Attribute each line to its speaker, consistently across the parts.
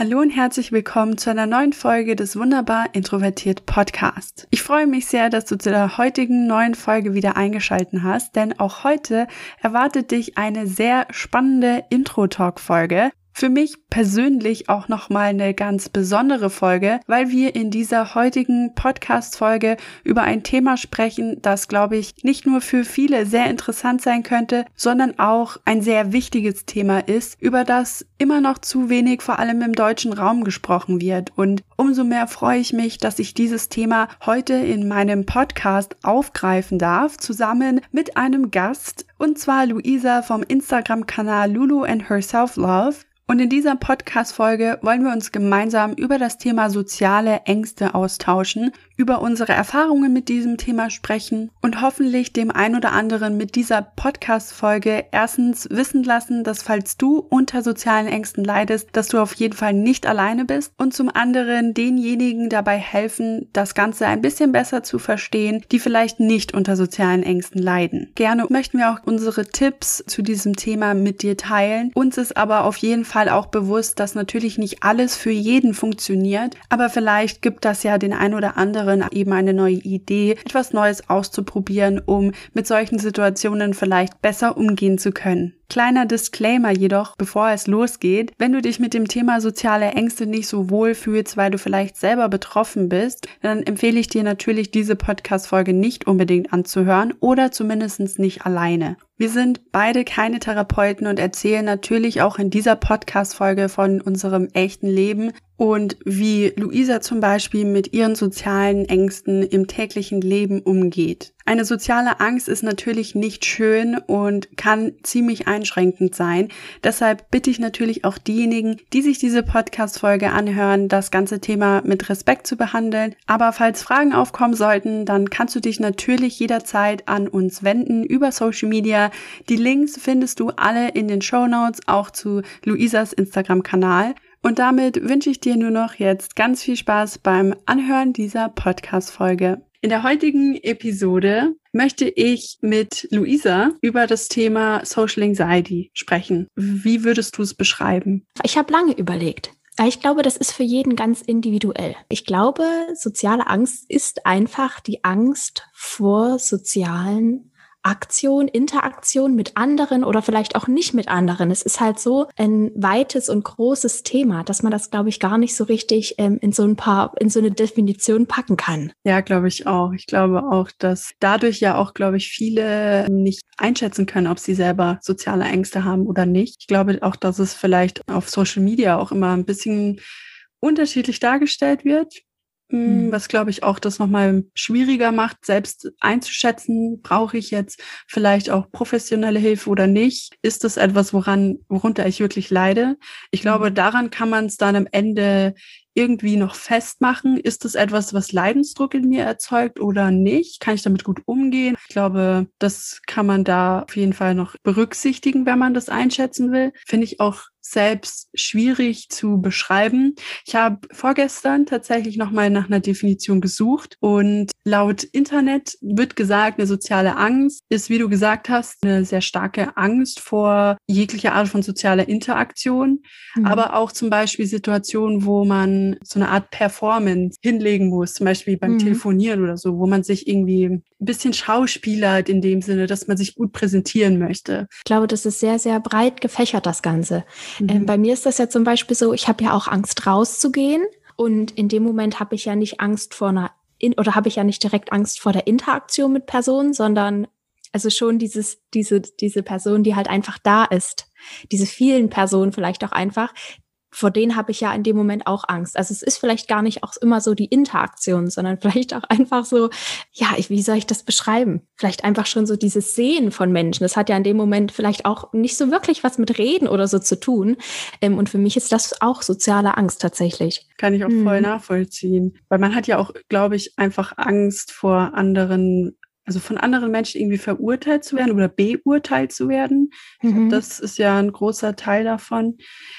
Speaker 1: Hallo und herzlich willkommen zu einer neuen Folge des Wunderbar Introvertiert Podcast. Ich freue mich sehr, dass du zu der heutigen neuen Folge wieder eingeschalten hast, denn auch heute erwartet dich eine sehr spannende Intro-Talk-Folge, für mich persönlich auch nochmal eine ganz besondere Folge, weil wir in dieser heutigen Podcast-Folge über ein Thema sprechen, das, glaube ich, nicht nur für viele sehr interessant sein könnte, sondern auch ein sehr wichtiges Thema ist, über das immer noch zu wenig vor allem im deutschen Raum gesprochen wird. Und umso mehr freue ich mich, dass ich dieses Thema heute in meinem Podcast aufgreifen darf, zusammen mit einem Gast, und zwar Luisa vom Instagram-Kanal Lulu and Her Self Love. Und in dieser Podcast-Folge wollen wir uns gemeinsam über das Thema soziale Ängste austauschen, über unsere Erfahrungen mit diesem Thema sprechen und hoffentlich dem ein oder anderen mit dieser Podcast-Folge erstens wissen lassen, dass falls du unter sozialen Ängsten leidest, dass du auf jeden Fall nicht alleine bist und zum anderen denjenigen dabei helfen, das Ganze ein bisschen besser zu verstehen, die vielleicht nicht unter sozialen Ängsten leiden. Gerne möchten wir auch unsere Tipps zu diesem Thema mit dir teilen. Uns ist aber auf jeden Fall auch bewusst, dass natürlich nicht alles für jeden funktioniert, aber vielleicht gibt das ja den ein oder anderen anderen eben eine neue Idee, etwas Neues auszuprobieren, um mit solchen Situationen vielleicht besser umgehen zu können. Kleiner Disclaimer jedoch, bevor es losgeht, wenn du dich mit dem Thema soziale Ängste nicht so wohl fühlst, weil du vielleicht selber betroffen bist, dann empfehle ich dir natürlich diese Podcast-Folge nicht unbedingt anzuhören oder zumindest nicht alleine. Wir sind beide keine Therapeuten und erzählen natürlich auch in dieser Podcast-Folge von unserem echten Leben und wie Luisa zum Beispiel mit ihren sozialen Ängsten im täglichen Leben umgeht. Eine soziale Angst ist natürlich nicht schön und kann ziemlich einschränkend sein. Deshalb bitte ich natürlich auch diejenigen, die sich diese Podcast-Folge anhören, das ganze Thema mit Respekt zu behandeln. Aber falls Fragen aufkommen sollten, dann kannst du dich natürlich jederzeit an uns wenden über Social Media. Die Links findest du alle in den Show Notes, auch zu Luisas Instagram-Kanal. Und damit wünsche ich dir nur noch jetzt ganz viel Spaß beim Anhören dieser Podcast-Folge. In der heutigen Episode möchte ich mit Luisa über das Thema Social Anxiety sprechen. Wie würdest du es beschreiben?
Speaker 2: Ich habe lange überlegt. Ich glaube, das ist für jeden ganz individuell. Ich glaube, soziale Angst ist einfach die Angst vor sozialen Aktion, Interaktion mit anderen oder vielleicht auch nicht mit anderen. Es ist halt so ein weites und großes Thema, dass man das, glaube ich, gar nicht so richtig ähm, in so ein paar, in so eine Definition packen kann.
Speaker 1: Ja, glaube ich auch. Ich glaube auch, dass dadurch ja auch, glaube ich, viele nicht einschätzen können, ob sie selber soziale Ängste haben oder nicht. Ich glaube auch, dass es vielleicht auf Social Media auch immer ein bisschen unterschiedlich dargestellt wird. Hm. Was glaube ich auch das nochmal schwieriger macht, selbst einzuschätzen, brauche ich jetzt vielleicht auch professionelle Hilfe oder nicht? Ist das etwas, woran, worunter ich wirklich leide? Ich glaube, mhm. daran kann man es dann am Ende irgendwie noch festmachen? Ist das etwas, was Leidensdruck in mir erzeugt oder nicht? Kann ich damit gut umgehen? Ich glaube, das kann man da auf jeden Fall noch berücksichtigen, wenn man das einschätzen will. Finde ich auch selbst schwierig zu beschreiben. Ich habe vorgestern tatsächlich nochmal nach einer Definition gesucht und laut Internet wird gesagt, eine soziale Angst ist, wie du gesagt hast, eine sehr starke Angst vor jeglicher Art von sozialer Interaktion, mhm. aber auch zum Beispiel Situationen, wo man so eine Art Performance hinlegen muss, zum Beispiel beim mhm. Telefonieren oder so, wo man sich irgendwie ein bisschen schauspielert in dem Sinne, dass man sich gut präsentieren möchte.
Speaker 2: Ich glaube, das ist sehr, sehr breit gefächert, das Ganze. Ähm, mhm. Ähm, bei mir ist das ja zum Beispiel so, ich habe ja auch Angst rauszugehen und in dem Moment habe ich ja nicht Angst vor einer in, oder habe ich ja nicht direkt Angst vor der Interaktion mit Personen, sondern also schon dieses, diese, diese Person, die halt einfach da ist. Diese vielen Personen vielleicht auch einfach, vor denen habe ich ja in dem Moment auch Angst. Also es ist vielleicht gar nicht auch immer so die Interaktion, sondern vielleicht auch einfach so, ja, ich, wie soll ich das beschreiben? Vielleicht einfach schon so dieses Sehen von Menschen. Das hat ja in dem Moment vielleicht auch nicht so wirklich was mit Reden oder so zu tun. Ähm, und für mich ist das auch soziale Angst tatsächlich.
Speaker 1: Kann ich auch voll hm. nachvollziehen. Weil man hat ja auch, glaube ich, einfach Angst vor anderen also von anderen Menschen irgendwie verurteilt zu werden oder beurteilt zu werden. Mhm. Das ist ja ein großer Teil davon.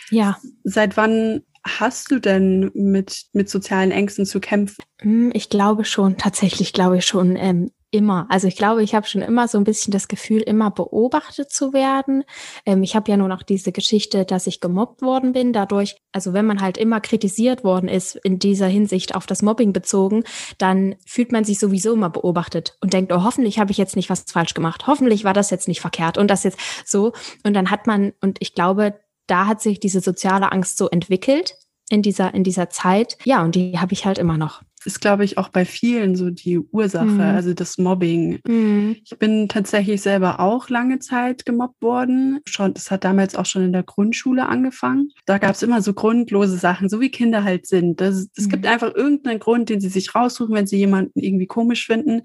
Speaker 2: Ja.
Speaker 1: Seit wann hast du denn mit, mit sozialen Ängsten zu kämpfen?
Speaker 2: Hm, ich glaube schon, tatsächlich glaube ich schon. Ähm, immer. Also ich glaube, ich habe schon immer so ein bisschen das Gefühl, immer beobachtet zu werden. Ähm, ich habe ja nur noch diese Geschichte, dass ich gemobbt worden bin. Dadurch, also wenn man halt immer kritisiert worden ist in dieser Hinsicht auf das Mobbing bezogen, dann fühlt man sich sowieso immer beobachtet und denkt, oh, hoffentlich habe ich jetzt nicht was falsch gemacht. Hoffentlich war das jetzt nicht verkehrt und das jetzt so. Und dann hat man, und ich glaube, da hat sich diese soziale Angst so entwickelt in dieser, in dieser Zeit. Ja, und die habe ich halt immer noch
Speaker 1: ist, glaube ich, auch bei vielen so die Ursache, mhm. also das Mobbing. Mhm. Ich bin tatsächlich selber auch lange Zeit gemobbt worden. Schon, das hat damals auch schon in der Grundschule angefangen. Da gab es immer so grundlose Sachen, so wie Kinder halt sind. Es mhm. gibt einfach irgendeinen Grund, den sie sich raussuchen, wenn sie jemanden irgendwie komisch finden.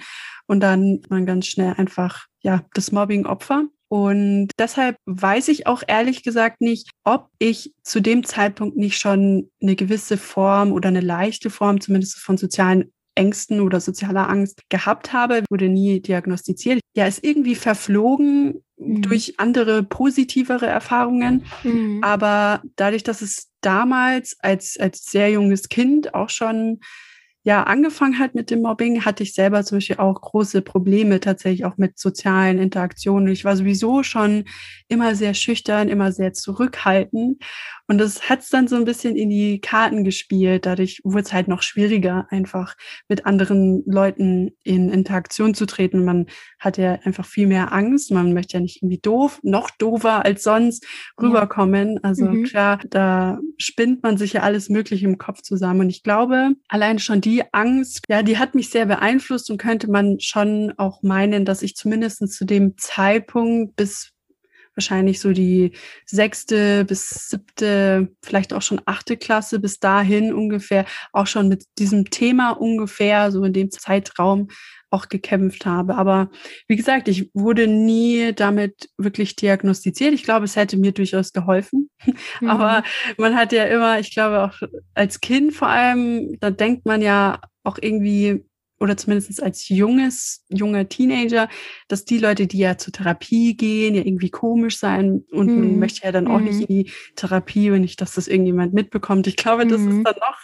Speaker 1: Und dann man ganz schnell einfach, ja, das Mobbing-Opfer. Und deshalb weiß ich auch ehrlich gesagt nicht, ob ich zu dem Zeitpunkt nicht schon eine gewisse Form oder eine leichte Form zumindest von sozialen Ängsten oder sozialer Angst gehabt habe, wurde nie diagnostiziert. Ja, ist irgendwie verflogen mhm. durch andere positivere Erfahrungen. Mhm. Aber dadurch, dass es damals als, als sehr junges Kind auch schon ja angefangen hat mit dem Mobbing, hatte ich selber zum Beispiel auch große Probleme tatsächlich auch mit sozialen Interaktionen. Ich war sowieso schon immer sehr schüchtern, immer sehr zurückhaltend. Und das hat es dann so ein bisschen in die Karten gespielt. Dadurch wurde es halt noch schwieriger, einfach mit anderen Leuten in Interaktion zu treten. Man hat ja einfach viel mehr Angst. Man möchte ja nicht irgendwie doof, noch doofer als sonst rüberkommen. Also mhm. klar, da spinnt man sich ja alles Mögliche im Kopf zusammen. Und ich glaube, allein schon die Angst, ja, die hat mich sehr beeinflusst und könnte man schon auch meinen, dass ich zumindest zu dem Zeitpunkt bis wahrscheinlich so die sechste bis siebte, vielleicht auch schon achte Klasse bis dahin ungefähr auch schon mit diesem Thema ungefähr so in dem Zeitraum auch gekämpft habe. Aber wie gesagt, ich wurde nie damit wirklich diagnostiziert. Ich glaube, es hätte mir durchaus geholfen. Mhm. Aber man hat ja immer, ich glaube auch als Kind vor allem, da denkt man ja auch irgendwie, oder zumindest als junges, junger Teenager, dass die Leute, die ja zur Therapie gehen, ja irgendwie komisch sein und mhm. man möchte ja dann auch mhm. nicht in die Therapie, wenn nicht, dass das irgendjemand mitbekommt. Ich glaube, das mhm. ist dann noch,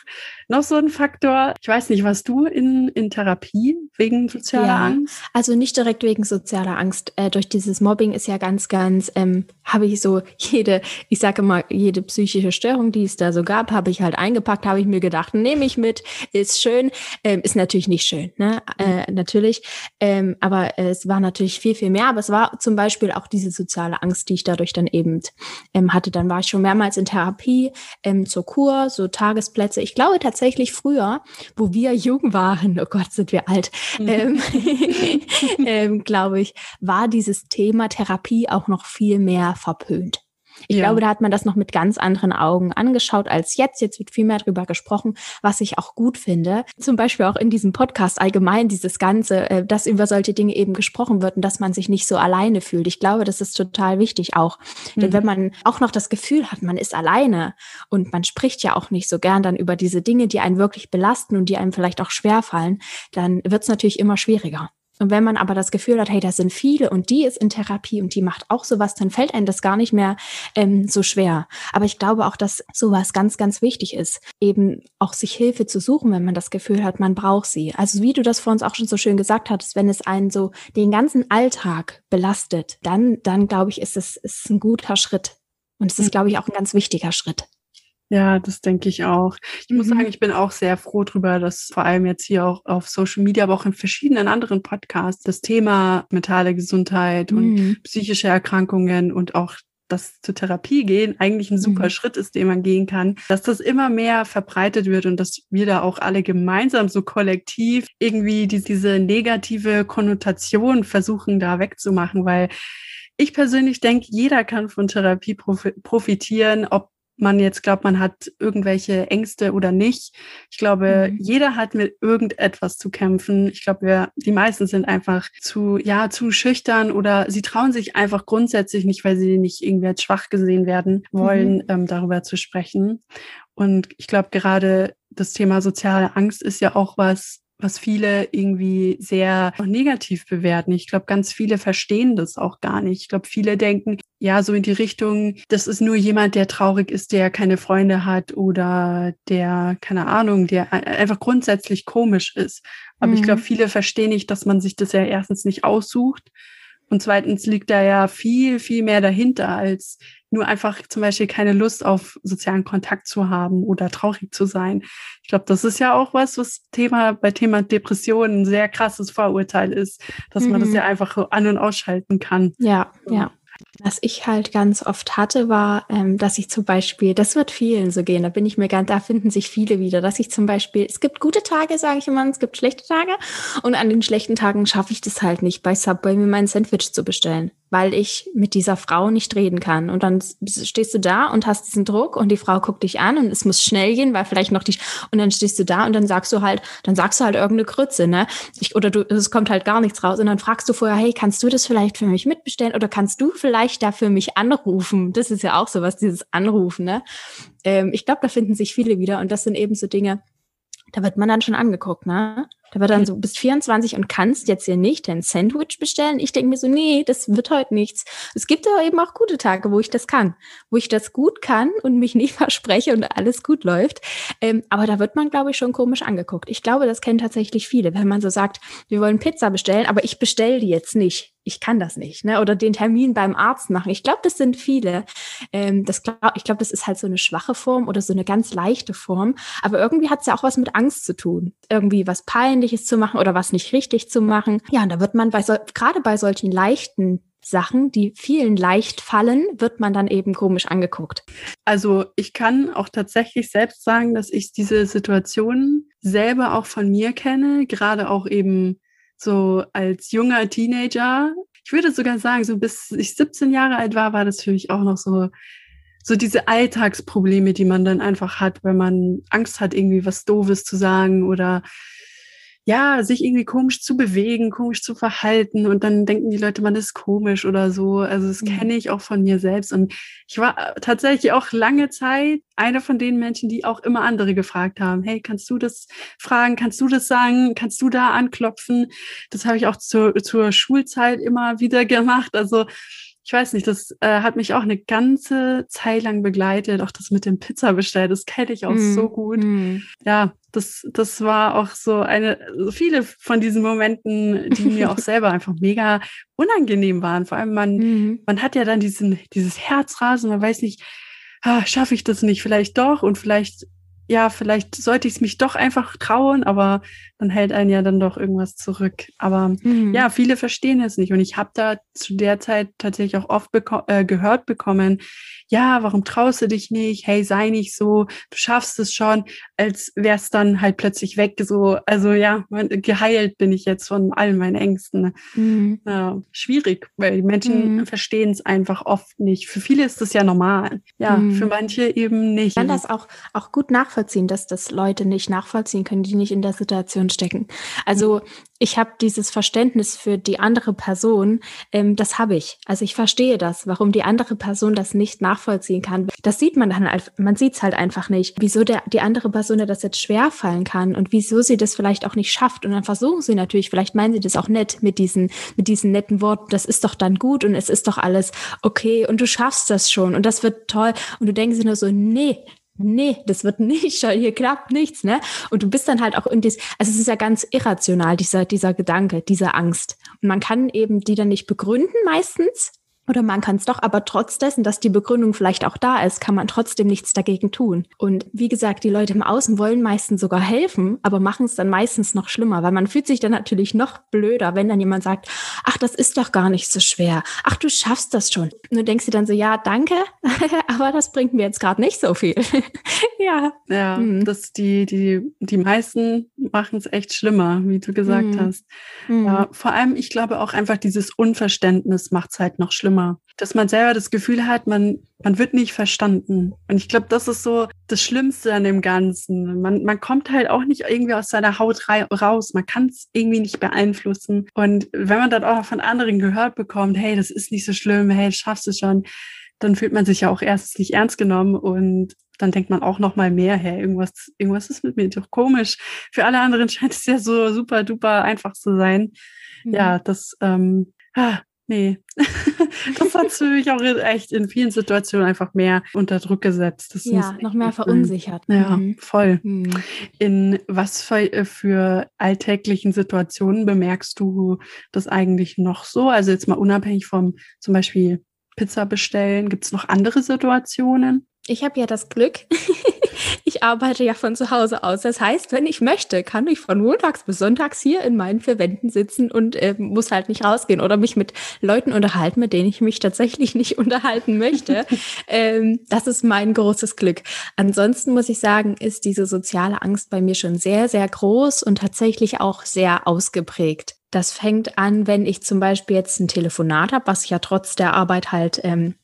Speaker 1: noch so ein Faktor. Ich weiß nicht, was du in, in Therapie wegen sozialer ja, Angst?
Speaker 2: Also nicht direkt wegen sozialer Angst. Äh, durch dieses Mobbing ist ja ganz, ganz, ähm, habe ich so jede, ich sage mal, jede psychische Störung, die es da so gab, habe ich halt eingepackt, habe ich mir gedacht, nehme ich mit, ist schön, ähm, ist natürlich nicht schön schön, ne? Äh, natürlich. Ähm, aber es war natürlich viel, viel mehr. Aber es war zum Beispiel auch diese soziale Angst, die ich dadurch dann eben ähm, hatte. Dann war ich schon mehrmals in Therapie, ähm, zur Kur, so Tagesplätze. Ich glaube tatsächlich früher, wo wir jung waren, oh Gott, sind wir alt, mhm. ähm, ähm, glaube ich, war dieses Thema Therapie auch noch viel mehr verpönt. Ich ja. glaube, da hat man das noch mit ganz anderen Augen angeschaut als jetzt. Jetzt wird viel mehr darüber gesprochen, was ich auch gut finde. Zum Beispiel auch in diesem Podcast allgemein dieses Ganze, äh, dass über solche Dinge eben gesprochen wird und dass man sich nicht so alleine fühlt. Ich glaube, das ist total wichtig auch. Mhm. Denn wenn man auch noch das Gefühl hat, man ist alleine und man spricht ja auch nicht so gern dann über diese Dinge, die einen wirklich belasten und die einem vielleicht auch schwerfallen, dann wird es natürlich immer schwieriger. Und wenn man aber das Gefühl hat, hey, das sind viele und die ist in Therapie und die macht auch sowas, dann fällt einem das gar nicht mehr ähm, so schwer. Aber ich glaube auch, dass sowas ganz, ganz wichtig ist, eben auch sich Hilfe zu suchen, wenn man das Gefühl hat, man braucht sie. Also wie du das vor uns auch schon so schön gesagt hattest, wenn es einen so den ganzen Alltag belastet, dann, dann glaube ich, ist es ist ein guter Schritt. Und es ist, mhm. glaube ich, auch ein ganz wichtiger Schritt.
Speaker 1: Ja, das denke ich auch. Ich mhm. muss sagen, ich bin auch sehr froh drüber, dass vor allem jetzt hier auch auf Social Media, aber auch in verschiedenen anderen Podcasts das Thema mentale Gesundheit mhm. und psychische Erkrankungen und auch das zur Therapie gehen eigentlich ein super mhm. Schritt ist, den man gehen kann, dass das immer mehr verbreitet wird und dass wir da auch alle gemeinsam so kollektiv irgendwie die, diese negative Konnotation versuchen da wegzumachen, weil ich persönlich denke, jeder kann von Therapie profitieren, ob man jetzt glaubt, man hat irgendwelche Ängste oder nicht. Ich glaube, mhm. jeder hat mit irgendetwas zu kämpfen. Ich glaube, wir, die meisten sind einfach zu, ja, zu schüchtern oder sie trauen sich einfach grundsätzlich nicht, weil sie nicht irgendwie als schwach gesehen werden wollen, mhm. ähm, darüber zu sprechen. Und ich glaube, gerade das Thema soziale Angst ist ja auch was, was viele irgendwie sehr negativ bewerten. Ich glaube, ganz viele verstehen das auch gar nicht. Ich glaube, viele denken, ja, so in die Richtung, das ist nur jemand, der traurig ist, der keine Freunde hat oder der, keine Ahnung, der einfach grundsätzlich komisch ist. Aber mhm. ich glaube, viele verstehen nicht, dass man sich das ja erstens nicht aussucht und zweitens liegt da ja viel, viel mehr dahinter, als nur einfach zum Beispiel keine Lust auf sozialen Kontakt zu haben oder traurig zu sein. Ich glaube, das ist ja auch was, was Thema bei Thema Depressionen ein sehr krasses Vorurteil ist, dass mhm. man das mhm. ja einfach an- und ausschalten kann.
Speaker 2: Ja, ja. Was ich halt ganz oft hatte, war, ähm, dass ich zum Beispiel, das wird vielen so gehen, da bin ich mir ganz, da finden sich viele wieder, dass ich zum Beispiel, es gibt gute Tage, sage ich immer, es gibt schlechte Tage und an den schlechten Tagen schaffe ich das halt nicht, bei Subway mir mein Sandwich zu bestellen weil ich mit dieser Frau nicht reden kann. Und dann stehst du da und hast diesen Druck und die Frau guckt dich an und es muss schnell gehen, weil vielleicht noch die, und dann stehst du da und dann sagst du halt, dann sagst du halt irgendeine Krütze, ne? Ich, oder du, es kommt halt gar nichts raus und dann fragst du vorher, hey, kannst du das vielleicht für mich mitbestellen oder kannst du vielleicht da für mich anrufen? Das ist ja auch sowas, dieses Anrufen, ne? Ähm, ich glaube, da finden sich viele wieder und das sind eben so Dinge, da wird man dann schon angeguckt, ne? Da wird dann so, bis 24 und kannst jetzt hier nicht dein Sandwich bestellen. Ich denke mir so, nee, das wird heute nichts. Es gibt aber eben auch gute Tage, wo ich das kann, wo ich das gut kann und mich nicht verspreche und alles gut läuft. Ähm, aber da wird man, glaube ich, schon komisch angeguckt. Ich glaube, das kennen tatsächlich viele, wenn man so sagt, wir wollen Pizza bestellen, aber ich bestelle die jetzt nicht ich kann das nicht, ne? Oder den Termin beim Arzt machen. Ich glaube, das sind viele. Ähm, das glaub, ich glaube, das ist halt so eine schwache Form oder so eine ganz leichte Form. Aber irgendwie hat es ja auch was mit Angst zu tun. Irgendwie was Peinliches zu machen oder was nicht richtig zu machen. Ja, und da wird man bei so, gerade bei solchen leichten Sachen, die vielen leicht fallen, wird man dann eben komisch angeguckt.
Speaker 1: Also ich kann auch tatsächlich selbst sagen, dass ich diese Situation selber auch von mir kenne, gerade auch eben so als junger Teenager. Ich würde sogar sagen, so bis ich 17 Jahre alt war, war das für mich auch noch so, so diese Alltagsprobleme, die man dann einfach hat, wenn man Angst hat, irgendwie was Doofes zu sagen oder ja, sich irgendwie komisch zu bewegen, komisch zu verhalten und dann denken die Leute, man ist komisch oder so. Also das mhm. kenne ich auch von mir selbst und ich war äh, tatsächlich auch lange Zeit einer von den Menschen, die auch immer andere gefragt haben, hey, kannst du das fragen, kannst du das sagen, kannst du da anklopfen? Das habe ich auch zur, zur Schulzeit immer wieder gemacht. Also ich weiß nicht, das äh, hat mich auch eine ganze Zeit lang begleitet. Auch das mit dem Pizza bestellt, das kenne ich auch mm. so gut. Mm. Ja, das, das war auch so eine, so viele von diesen Momenten, die mir auch selber einfach mega unangenehm waren. Vor allem man, mm. man hat ja dann diesen, dieses Herzrasen, man weiß nicht, ah, schaffe ich das nicht, vielleicht doch und vielleicht ja, vielleicht sollte ich es mich doch einfach trauen, aber dann hält einen ja dann doch irgendwas zurück. Aber mhm. ja, viele verstehen es nicht. Und ich habe da zu der Zeit tatsächlich auch oft beko äh, gehört bekommen, ja, warum traust du dich nicht? Hey, sei nicht so, du schaffst es schon, als wär's dann halt plötzlich weg. So, also ja, geheilt bin ich jetzt von all meinen Ängsten. Mhm. Ja, schwierig, weil die Menschen mhm. verstehen es einfach oft nicht. Für viele ist das ja normal. Ja, mhm. für manche eben nicht. Ich
Speaker 2: kann das auch, auch gut nachvollziehen, dass das Leute nicht nachvollziehen können, die nicht in der Situation stecken. Also ich habe dieses Verständnis für die andere Person, ähm, das habe ich. Also ich verstehe das, warum die andere Person das nicht nachvollziehen kann. Das sieht man dann, man sieht es halt einfach nicht, wieso der, die andere Person das jetzt schwer fallen kann und wieso sie das vielleicht auch nicht schafft. Und dann versuchen sie natürlich, vielleicht meinen sie das auch nett mit diesen, mit diesen netten Worten, das ist doch dann gut und es ist doch alles okay und du schaffst das schon und das wird toll. Und du denkst dir nur so, nee, nee, das wird nicht, hier klappt nichts, ne? Und du bist dann halt auch in dies, also es ist ja ganz irrational, dieser, dieser Gedanke, diese Angst. Und man kann eben die dann nicht begründen meistens, oder man kann es doch, aber trotz dessen, dass die Begründung vielleicht auch da ist, kann man trotzdem nichts dagegen tun. Und wie gesagt, die Leute im Außen wollen meistens sogar helfen, aber machen es dann meistens noch schlimmer, weil man fühlt sich dann natürlich noch blöder, wenn dann jemand sagt, ach, das ist doch gar nicht so schwer. Ach, du schaffst das schon. Und du denkst dir dann so, ja, danke, aber das bringt mir jetzt gerade nicht so viel.
Speaker 1: ja. Ja, mhm. das, die, die, die meisten machen es echt schlimmer, wie du gesagt mhm. hast. Mhm. Ja, vor allem, ich glaube auch einfach dieses Unverständnis macht es halt noch schlimmer schlimmer, dass man selber das Gefühl hat, man, man wird nicht verstanden. Und ich glaube, das ist so das Schlimmste an dem Ganzen. Man, man kommt halt auch nicht irgendwie aus seiner Haut raus. Man kann es irgendwie nicht beeinflussen. Und wenn man dann auch noch von anderen gehört bekommt, hey, das ist nicht so schlimm, hey, du schaffst es schon, dann fühlt man sich ja auch erstens nicht ernst genommen und dann denkt man auch noch mal mehr, hey, irgendwas, irgendwas ist mit mir doch komisch. Für alle anderen scheint es ja so super duper einfach zu sein. Mhm. Ja, das, ähm, ah, nee, das hat mich auch echt in vielen Situationen einfach mehr unter Druck gesetzt. Das
Speaker 2: ja, noch mehr verunsichert.
Speaker 1: Ja, mhm. voll. Mhm. In was für, äh, für alltäglichen Situationen bemerkst du das eigentlich noch so? Also jetzt mal unabhängig vom zum Beispiel Pizza bestellen, gibt es noch andere Situationen?
Speaker 2: Ich habe ja das Glück, ich arbeite ja von zu Hause aus. Das heißt, wenn ich möchte, kann ich von montags bis sonntags hier in meinen vier Wänden sitzen und äh, muss halt nicht rausgehen oder mich mit Leuten unterhalten, mit denen ich mich tatsächlich nicht unterhalten möchte. ähm, das ist mein großes Glück. Ansonsten muss ich sagen, ist diese soziale Angst bei mir schon sehr, sehr groß und tatsächlich auch sehr ausgeprägt. Das fängt an, wenn ich zum Beispiel jetzt ein Telefonat habe, was ich ja trotz der Arbeit halt ähm,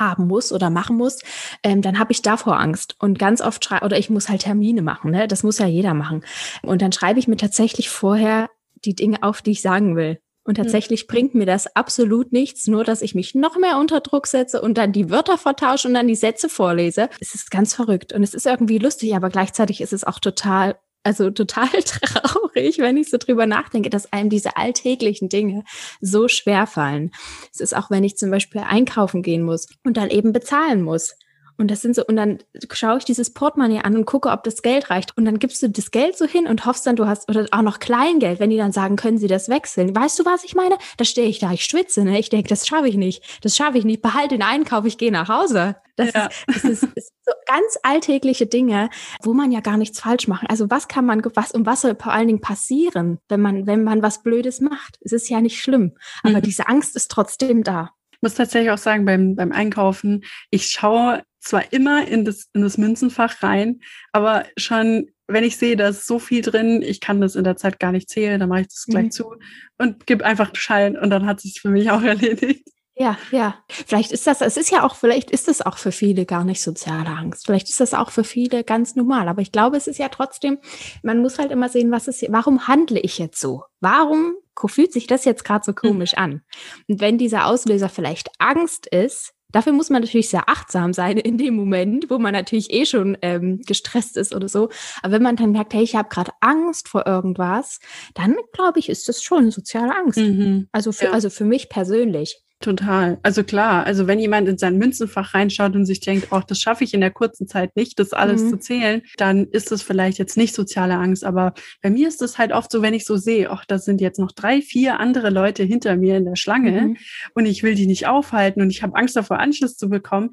Speaker 2: haben muss oder machen muss, ähm, dann habe ich davor Angst. Und ganz oft schreibe, oder ich muss halt Termine machen, ne? Das muss ja jeder machen. Und dann schreibe ich mir tatsächlich vorher die Dinge auf, die ich sagen will. Und hm. tatsächlich mhm. bringt mir das absolut nichts, nur dass ich mich noch mehr unter Druck setze und dann die Wörter vertausche und dann die Sätze vorlese. Es ist ganz verrückt und es ist irgendwie lustig, aber gleichzeitig ist es auch total also total traurig, wenn ich so drüber nachdenke, dass einem diese alltäglichen Dinge so schwer fallen. Es ist auch, wenn ich zum Beispiel einkaufen gehen muss und dann eben bezahlen muss. Und das sind so, und dann schaue ich dieses Portemonnaie an und gucke, ob das Geld reicht. Und dann gibst du das Geld so hin und hoffst dann, du hast, oder auch noch Kleingeld, wenn die dann sagen, können sie das wechseln. Weißt du, was ich meine? Da stehe ich da, ich schwitze, ne? Ich denke, das schaffe ich nicht. Das schaffe ich nicht. Behalte den Einkauf, ich gehe nach Hause. Das, ja. ist, das ist, ist, so ganz alltägliche Dinge, wo man ja gar nichts falsch machen. Also was kann man, was und was soll vor allen Dingen passieren, wenn man, wenn man was Blödes macht? Es ist ja nicht schlimm. Aber mhm. diese Angst ist trotzdem da.
Speaker 1: Ich muss tatsächlich auch sagen, beim, beim Einkaufen, ich schaue zwar immer in das, in das Münzenfach rein, aber schon, wenn ich sehe, da ist so viel drin, ich kann das in der Zeit gar nicht zählen, dann mache ich das gleich mhm. zu und gebe einfach Schein und dann hat sich für mich auch erledigt.
Speaker 2: Ja, ja. Vielleicht ist das, es ist ja auch, vielleicht ist es auch für viele gar nicht soziale Angst. Vielleicht ist das auch für viele ganz normal. Aber ich glaube, es ist ja trotzdem, man muss halt immer sehen, was ist, warum handle ich jetzt so? Warum fühlt sich das jetzt gerade so mhm. komisch an? Und wenn dieser Auslöser vielleicht Angst ist, Dafür muss man natürlich sehr achtsam sein in dem Moment, wo man natürlich eh schon ähm, gestresst ist oder so. Aber wenn man dann merkt, hey, ich habe gerade Angst vor irgendwas, dann glaube ich, ist das schon soziale Angst. Mhm. Also für, ja. also für mich persönlich.
Speaker 1: Total. Also klar, also wenn jemand in sein Münzenfach reinschaut und sich denkt, oh, das schaffe ich in der kurzen Zeit nicht, das alles mhm. zu zählen, dann ist das vielleicht jetzt nicht soziale Angst. Aber bei mir ist es halt oft so, wenn ich so sehe, ach, da sind jetzt noch drei, vier andere Leute hinter mir in der Schlange mhm. und ich will die nicht aufhalten und ich habe Angst davor, Anschluss zu bekommen,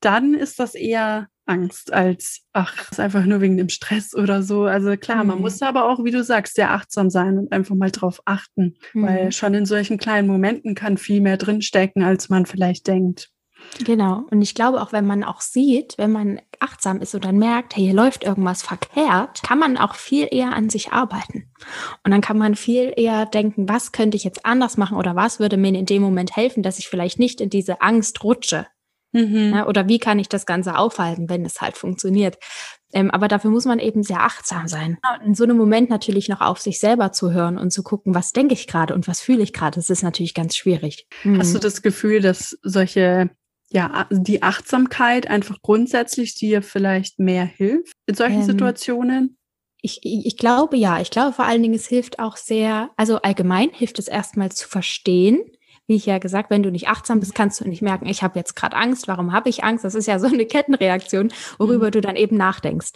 Speaker 1: dann ist das eher Angst als, ach, ist einfach nur wegen dem Stress oder so. Also klar, mhm. man muss aber auch, wie du sagst, sehr achtsam sein und einfach mal drauf achten, mhm. weil schon in solchen kleinen Momenten kann viel mehr drinstecken, als man vielleicht denkt.
Speaker 2: Genau. Und ich glaube auch, wenn man auch sieht, wenn man achtsam ist und dann merkt, hey, hier läuft irgendwas verkehrt, kann man auch viel eher an sich arbeiten. Und dann kann man viel eher denken, was könnte ich jetzt anders machen oder was würde mir in dem Moment helfen, dass ich vielleicht nicht in diese Angst rutsche, Mhm. Ja, oder wie kann ich das Ganze aufhalten, wenn es halt funktioniert? Ähm, aber dafür muss man eben sehr achtsam sein. In so einem Moment natürlich noch auf sich selber zu hören und zu gucken, was denke ich gerade und was fühle ich gerade, das ist natürlich ganz schwierig.
Speaker 1: Mhm. Hast du das Gefühl, dass solche, ja, die Achtsamkeit einfach grundsätzlich dir vielleicht mehr hilft in solchen ähm, Situationen?
Speaker 2: Ich, ich glaube ja. Ich glaube vor allen Dingen, es hilft auch sehr, also allgemein hilft es erstmal zu verstehen, wie ich ja gesagt, wenn du nicht achtsam bist, kannst du nicht merken, ich habe jetzt gerade Angst, warum habe ich Angst? Das ist ja so eine Kettenreaktion, worüber mhm. du dann eben nachdenkst.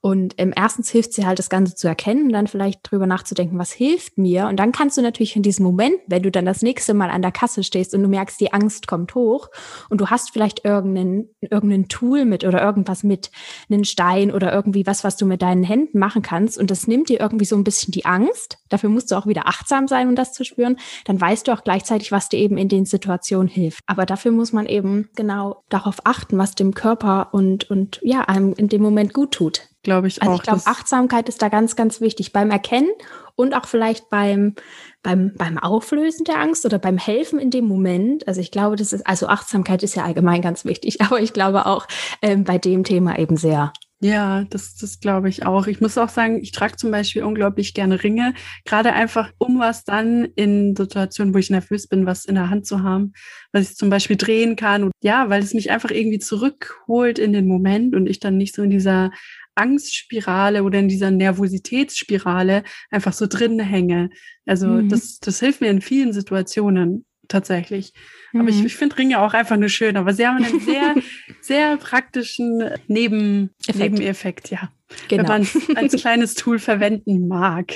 Speaker 2: Und ähm, erstens hilft sie halt, das Ganze zu erkennen und dann vielleicht drüber nachzudenken, was hilft mir? Und dann kannst du natürlich in diesem Moment, wenn du dann das nächste Mal an der Kasse stehst und du merkst, die Angst kommt hoch und du hast vielleicht irgendeinen, irgendein Tool mit oder irgendwas mit, einen Stein oder irgendwie was, was du mit deinen Händen machen kannst und das nimmt dir irgendwie so ein bisschen die Angst. Dafür musst du auch wieder achtsam sein, um das zu spüren. Dann weißt du auch gleichzeitig, was dir eben in den Situationen hilft. Aber dafür muss man eben genau darauf achten, was dem Körper und, und ja, einem in dem Moment gut tut.
Speaker 1: Glaube ich
Speaker 2: also
Speaker 1: auch.
Speaker 2: ich glaube, Achtsamkeit ist da ganz, ganz wichtig beim Erkennen und auch vielleicht beim, beim, beim Auflösen der Angst oder beim Helfen in dem Moment. Also ich glaube, das ist, also Achtsamkeit ist ja allgemein ganz wichtig, aber ich glaube auch ähm, bei dem Thema eben sehr.
Speaker 1: Ja, das, das glaube ich auch. Ich muss auch sagen, ich trage zum Beispiel unglaublich gerne Ringe, gerade einfach, um was dann in Situationen, wo ich nervös bin, was in der Hand zu haben, was ich zum Beispiel drehen kann. Und ja, weil es mich einfach irgendwie zurückholt in den Moment und ich dann nicht so in dieser Angstspirale oder in dieser Nervositätsspirale einfach so drin hänge. Also mhm. das, das hilft mir in vielen Situationen tatsächlich. Mhm. Aber ich, mhm. ich finde Ringe auch einfach nur schön. Aber sie haben einen sehr, sehr praktischen Neben Nebeneffekt, ja. Genau. Wenn man es als kleines Tool verwenden mag.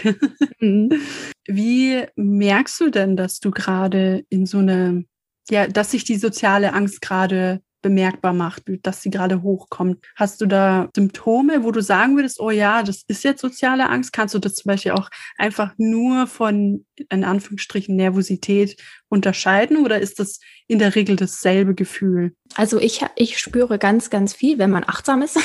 Speaker 1: Mhm. Wie merkst du denn, dass du gerade in so eine, ja, dass sich die soziale Angst gerade bemerkbar macht, dass sie gerade hochkommt. Hast du da Symptome, wo du sagen würdest, oh ja, das ist jetzt soziale Angst? Kannst du das zum Beispiel auch einfach nur von, in Anführungsstrichen, Nervosität unterscheiden oder ist das in der Regel dasselbe Gefühl?
Speaker 2: Also ich, ich spüre ganz, ganz viel, wenn man achtsam ist.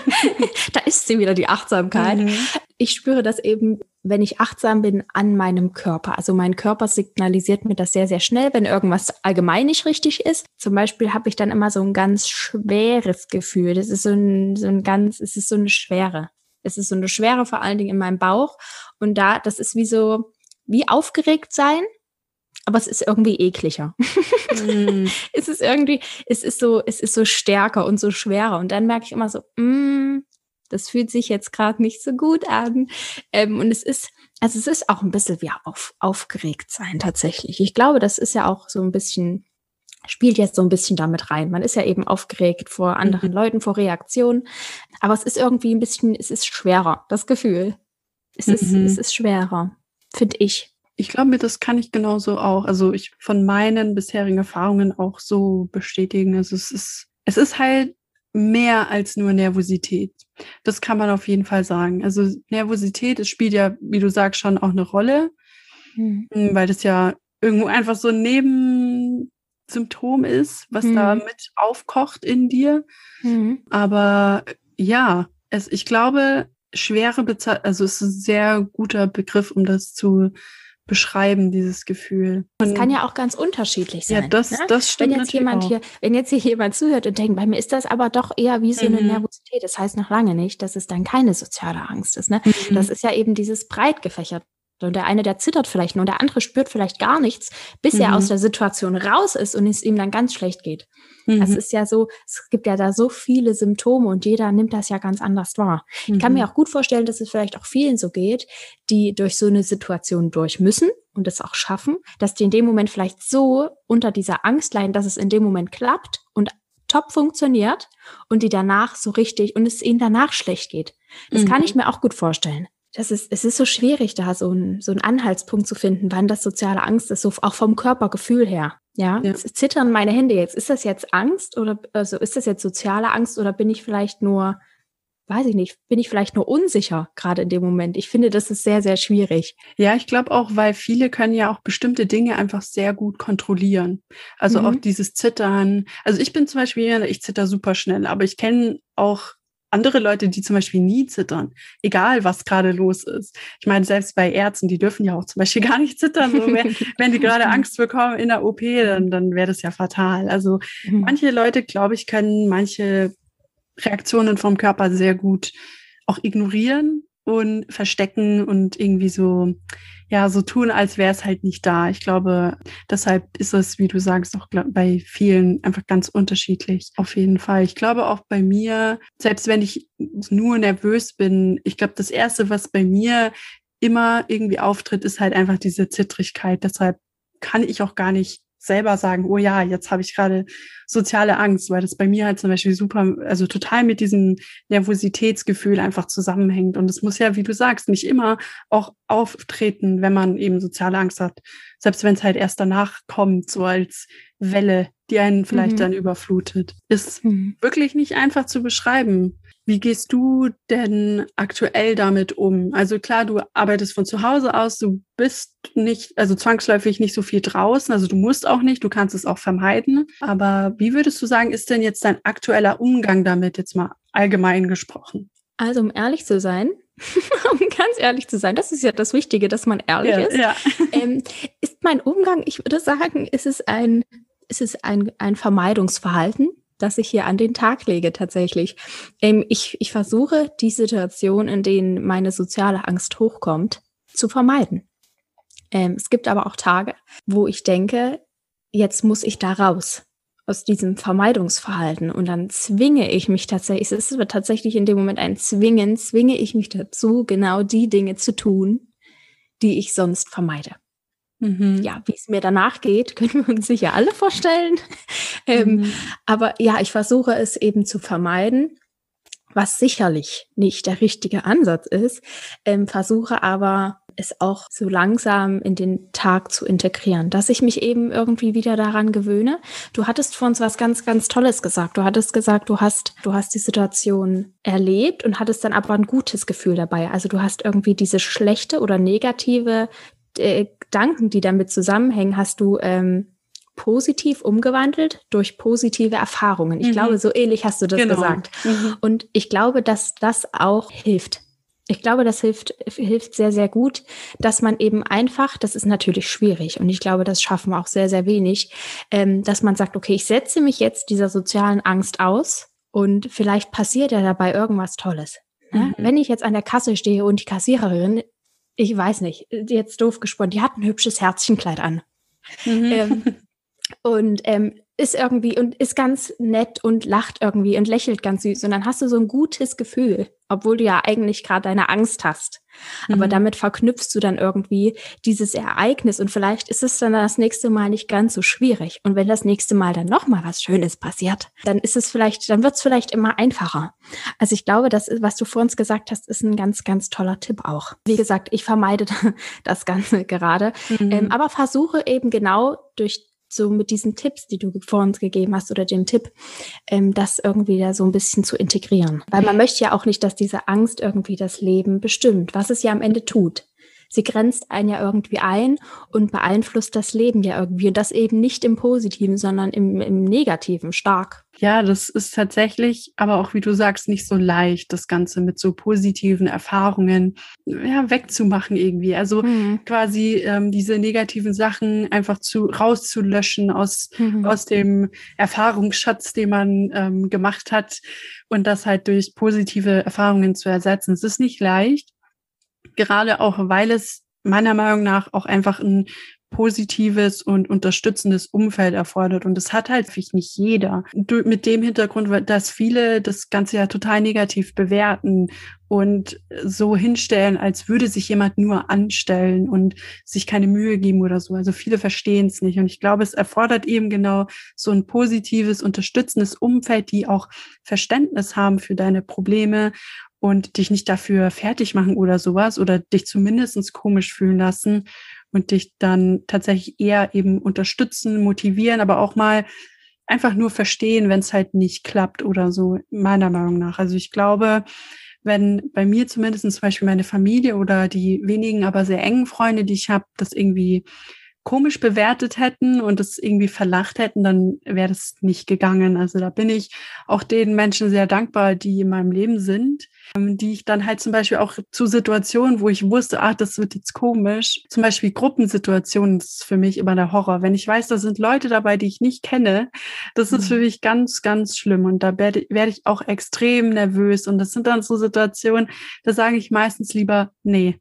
Speaker 2: da ist sie wieder, die Achtsamkeit. Mhm. Ich spüre das eben, wenn ich achtsam bin an meinem Körper. Also mein Körper signalisiert mir das sehr, sehr schnell, wenn irgendwas allgemein nicht richtig ist. Zum Beispiel habe ich dann immer so ein ganz schweres Gefühl. Das ist so ein, so ein ganz, es ist so eine Schwere. Es ist so eine Schwere vor allen Dingen in meinem Bauch. Und da, das ist wie so, wie aufgeregt sein, aber es ist irgendwie ekliger. Mm. es ist irgendwie, es ist so, es ist so stärker und so schwerer. Und dann merke ich immer so, mm, das fühlt sich jetzt gerade nicht so gut an. Ähm, und es ist, also es ist auch ein bisschen wie auf, aufgeregt sein tatsächlich. Ich glaube, das ist ja auch so ein bisschen, spielt jetzt so ein bisschen damit rein. Man ist ja eben aufgeregt vor anderen mhm. Leuten, vor Reaktionen. Aber es ist irgendwie ein bisschen, es ist schwerer, das Gefühl. Es, mhm. ist, es ist schwerer, finde ich.
Speaker 1: Ich glaube, das kann ich genauso auch. Also ich von meinen bisherigen Erfahrungen auch so bestätigen. Also es ist, es ist halt mehr als nur Nervosität. Das kann man auf jeden Fall sagen. Also Nervosität, es spielt ja, wie du sagst, schon auch eine Rolle, mhm. weil das ja irgendwo einfach so ein Nebensymptom ist, was mhm. da mit aufkocht in dir. Mhm. Aber ja, es, ich glaube, schwere Bezahlung, also es ist ein sehr guter Begriff, um das zu beschreiben, dieses Gefühl.
Speaker 2: Das kann ja auch ganz unterschiedlich sein.
Speaker 1: Ja, das, ne? das stimmt.
Speaker 2: Wenn jetzt jemand auch. hier, wenn jetzt hier jemand zuhört und denkt, bei mir ist das aber doch eher wie so eine mhm. Nervosität. Das heißt noch lange nicht, dass es dann keine soziale Angst ist. Ne? Mhm. Das ist ja eben dieses breit gefächert und der eine, der zittert vielleicht nur, und der andere spürt vielleicht gar nichts, bis mhm. er aus der Situation raus ist und es ihm dann ganz schlecht geht. Mhm. Das ist ja so, es gibt ja da so viele Symptome und jeder nimmt das ja ganz anders wahr. Mhm. Ich kann mir mhm. auch gut vorstellen, dass es vielleicht auch vielen so geht, die durch so eine Situation durch müssen und es auch schaffen, dass die in dem Moment vielleicht so unter dieser Angst leiden, dass es in dem Moment klappt und top funktioniert und die danach so richtig und es ihnen danach schlecht geht. Das kann ich mhm. mir auch gut vorstellen das ist, es ist so schwierig, da so, ein, so einen Anhaltspunkt zu finden, wann das soziale Angst ist, so auch vom Körpergefühl her. Ja, ja. zittern meine Hände jetzt. Ist das jetzt Angst oder also ist das jetzt soziale Angst oder bin ich vielleicht nur, weiß ich nicht, bin ich vielleicht nur unsicher gerade in dem Moment? Ich finde, das ist sehr, sehr schwierig.
Speaker 1: Ja, ich glaube auch, weil viele können ja auch bestimmte Dinge einfach sehr gut kontrollieren. Also mhm. auch dieses Zittern. Also ich bin zum Beispiel, ich zitter super schnell, aber ich kenne auch andere Leute, die zum Beispiel nie zittern, egal was gerade los ist. Ich meine, selbst bei Ärzten, die dürfen ja auch zum Beispiel gar nicht zittern. So, wenn, wenn die gerade Angst bekommen in der OP, dann, dann wäre das ja fatal. Also mhm. manche Leute, glaube ich, können manche Reaktionen vom Körper sehr gut auch ignorieren und verstecken und irgendwie so ja, so tun, als wäre es halt nicht da. Ich glaube, deshalb ist es, wie du sagst, auch bei vielen einfach ganz unterschiedlich. Auf jeden Fall. Ich glaube auch bei mir, selbst wenn ich nur nervös bin, ich glaube, das erste, was bei mir immer irgendwie auftritt, ist halt einfach diese Zittrigkeit. Deshalb kann ich auch gar nicht selber sagen, oh ja, jetzt habe ich gerade soziale Angst, weil das bei mir halt zum Beispiel super, also total mit diesem Nervositätsgefühl einfach zusammenhängt. Und es muss ja, wie du sagst, nicht immer auch auftreten, wenn man eben soziale Angst hat. Selbst wenn es halt erst danach kommt, so als Welle, die einen vielleicht mhm. dann überflutet. Ist mhm. wirklich nicht einfach zu beschreiben. Wie gehst du denn aktuell damit um? Also klar, du arbeitest von zu Hause aus, du bist nicht, also zwangsläufig nicht so viel draußen, also du musst auch nicht, du kannst es auch vermeiden. Aber wie würdest du sagen, ist denn jetzt dein aktueller Umgang damit jetzt mal allgemein gesprochen?
Speaker 2: Also um ehrlich zu sein, um ganz ehrlich zu sein, das ist ja das Wichtige, dass man ehrlich ja, ist, ja. Ähm, ist mein Umgang, ich würde sagen, ist es ein, ist es ein, ein Vermeidungsverhalten das ich hier an den Tag lege tatsächlich. Ähm, ich, ich versuche die Situation, in denen meine soziale Angst hochkommt, zu vermeiden. Ähm, es gibt aber auch Tage, wo ich denke, jetzt muss ich da raus aus diesem Vermeidungsverhalten und dann zwinge ich mich tatsächlich, es ist tatsächlich in dem Moment ein Zwingen, zwinge ich mich dazu, genau die Dinge zu tun, die ich sonst vermeide. Mhm. Ja, wie es mir danach geht, können wir uns sicher alle vorstellen. ähm, mhm. Aber ja, ich versuche es eben zu vermeiden, was sicherlich nicht der richtige Ansatz ist, ähm, versuche aber es auch so langsam in den Tag zu integrieren, dass ich mich eben irgendwie wieder daran gewöhne. Du hattest vor uns was ganz, ganz Tolles gesagt. Du hattest gesagt, du hast, du hast die Situation erlebt und hattest dann aber ein gutes Gefühl dabei. Also du hast irgendwie diese schlechte oder negative äh, Gedanken, die damit zusammenhängen, hast du ähm, positiv umgewandelt durch positive Erfahrungen. Ich mhm. glaube, so ähnlich hast du das genau. gesagt. Mhm. Und ich glaube, dass das auch hilft. Ich glaube, das hilft, hilft sehr, sehr gut, dass man eben einfach, das ist natürlich schwierig und ich glaube, das schaffen auch sehr, sehr wenig, ähm, dass man sagt, okay, ich setze mich jetzt dieser sozialen Angst aus und vielleicht passiert ja dabei irgendwas Tolles. Ne? Mhm. Wenn ich jetzt an der Kasse stehe und die Kassiererin ich weiß nicht, jetzt doof gesponnen, die hat ein hübsches Herzchenkleid an. Mhm. Ähm, und ähm, ist irgendwie und ist ganz nett und lacht irgendwie und lächelt ganz süß. Und dann hast du so ein gutes Gefühl, obwohl du ja eigentlich gerade deine Angst hast. Aber mhm. damit verknüpfst du dann irgendwie dieses Ereignis und vielleicht ist es dann das nächste Mal nicht ganz so schwierig. Und wenn das nächste Mal dann nochmal was Schönes passiert, dann ist es vielleicht, dann wird es vielleicht immer einfacher. Also ich glaube, das was du vor uns gesagt hast, ist ein ganz, ganz toller Tipp auch. Wie gesagt, ich vermeide das Ganze gerade, mhm. ähm, aber versuche eben genau durch so mit diesen Tipps, die du vor uns gegeben hast oder dem Tipp, ähm, das irgendwie da so ein bisschen zu integrieren. Weil man möchte ja auch nicht, dass diese Angst irgendwie das Leben bestimmt, was es ja am Ende tut sie grenzt einen ja irgendwie ein und beeinflusst das Leben ja irgendwie. Und das eben nicht im Positiven, sondern im, im Negativen stark.
Speaker 1: Ja, das ist tatsächlich, aber auch wie du sagst, nicht so leicht, das Ganze mit so positiven Erfahrungen ja, wegzumachen irgendwie. Also mhm. quasi ähm, diese negativen Sachen einfach zu rauszulöschen aus, mhm. aus dem Erfahrungsschatz, den man ähm, gemacht hat und das halt durch positive Erfahrungen zu ersetzen. Es ist nicht leicht, gerade auch, weil es meiner Meinung nach auch einfach ein positives und unterstützendes Umfeld erfordert. Und das hat halt nicht jeder. Mit dem Hintergrund, dass viele das Ganze ja total negativ bewerten und so hinstellen, als würde sich jemand nur anstellen und sich keine Mühe geben oder so. Also viele verstehen es nicht. Und ich glaube, es erfordert eben genau so ein positives, unterstützendes Umfeld, die auch Verständnis haben für deine Probleme und dich nicht dafür fertig machen oder sowas oder dich zumindestens komisch fühlen lassen und dich dann tatsächlich eher eben unterstützen, motivieren, aber auch mal einfach nur verstehen, wenn es halt nicht klappt oder so, meiner Meinung nach. Also ich glaube, wenn bei mir zumindest zum Beispiel meine Familie oder die wenigen, aber sehr engen Freunde, die ich habe, das irgendwie komisch bewertet hätten und es irgendwie verlacht hätten, dann wäre das nicht gegangen. Also da bin ich auch den Menschen sehr dankbar, die in meinem Leben sind, ähm, die ich dann halt zum Beispiel auch zu Situationen, wo ich wusste, ach, das wird jetzt komisch, zum Beispiel Gruppensituationen, das ist für mich immer der Horror. Wenn ich weiß, da sind Leute dabei, die ich nicht kenne, das ist für mhm. mich ganz, ganz schlimm und da werde, werde ich auch extrem nervös und das sind dann so Situationen, da sage ich meistens lieber, nee,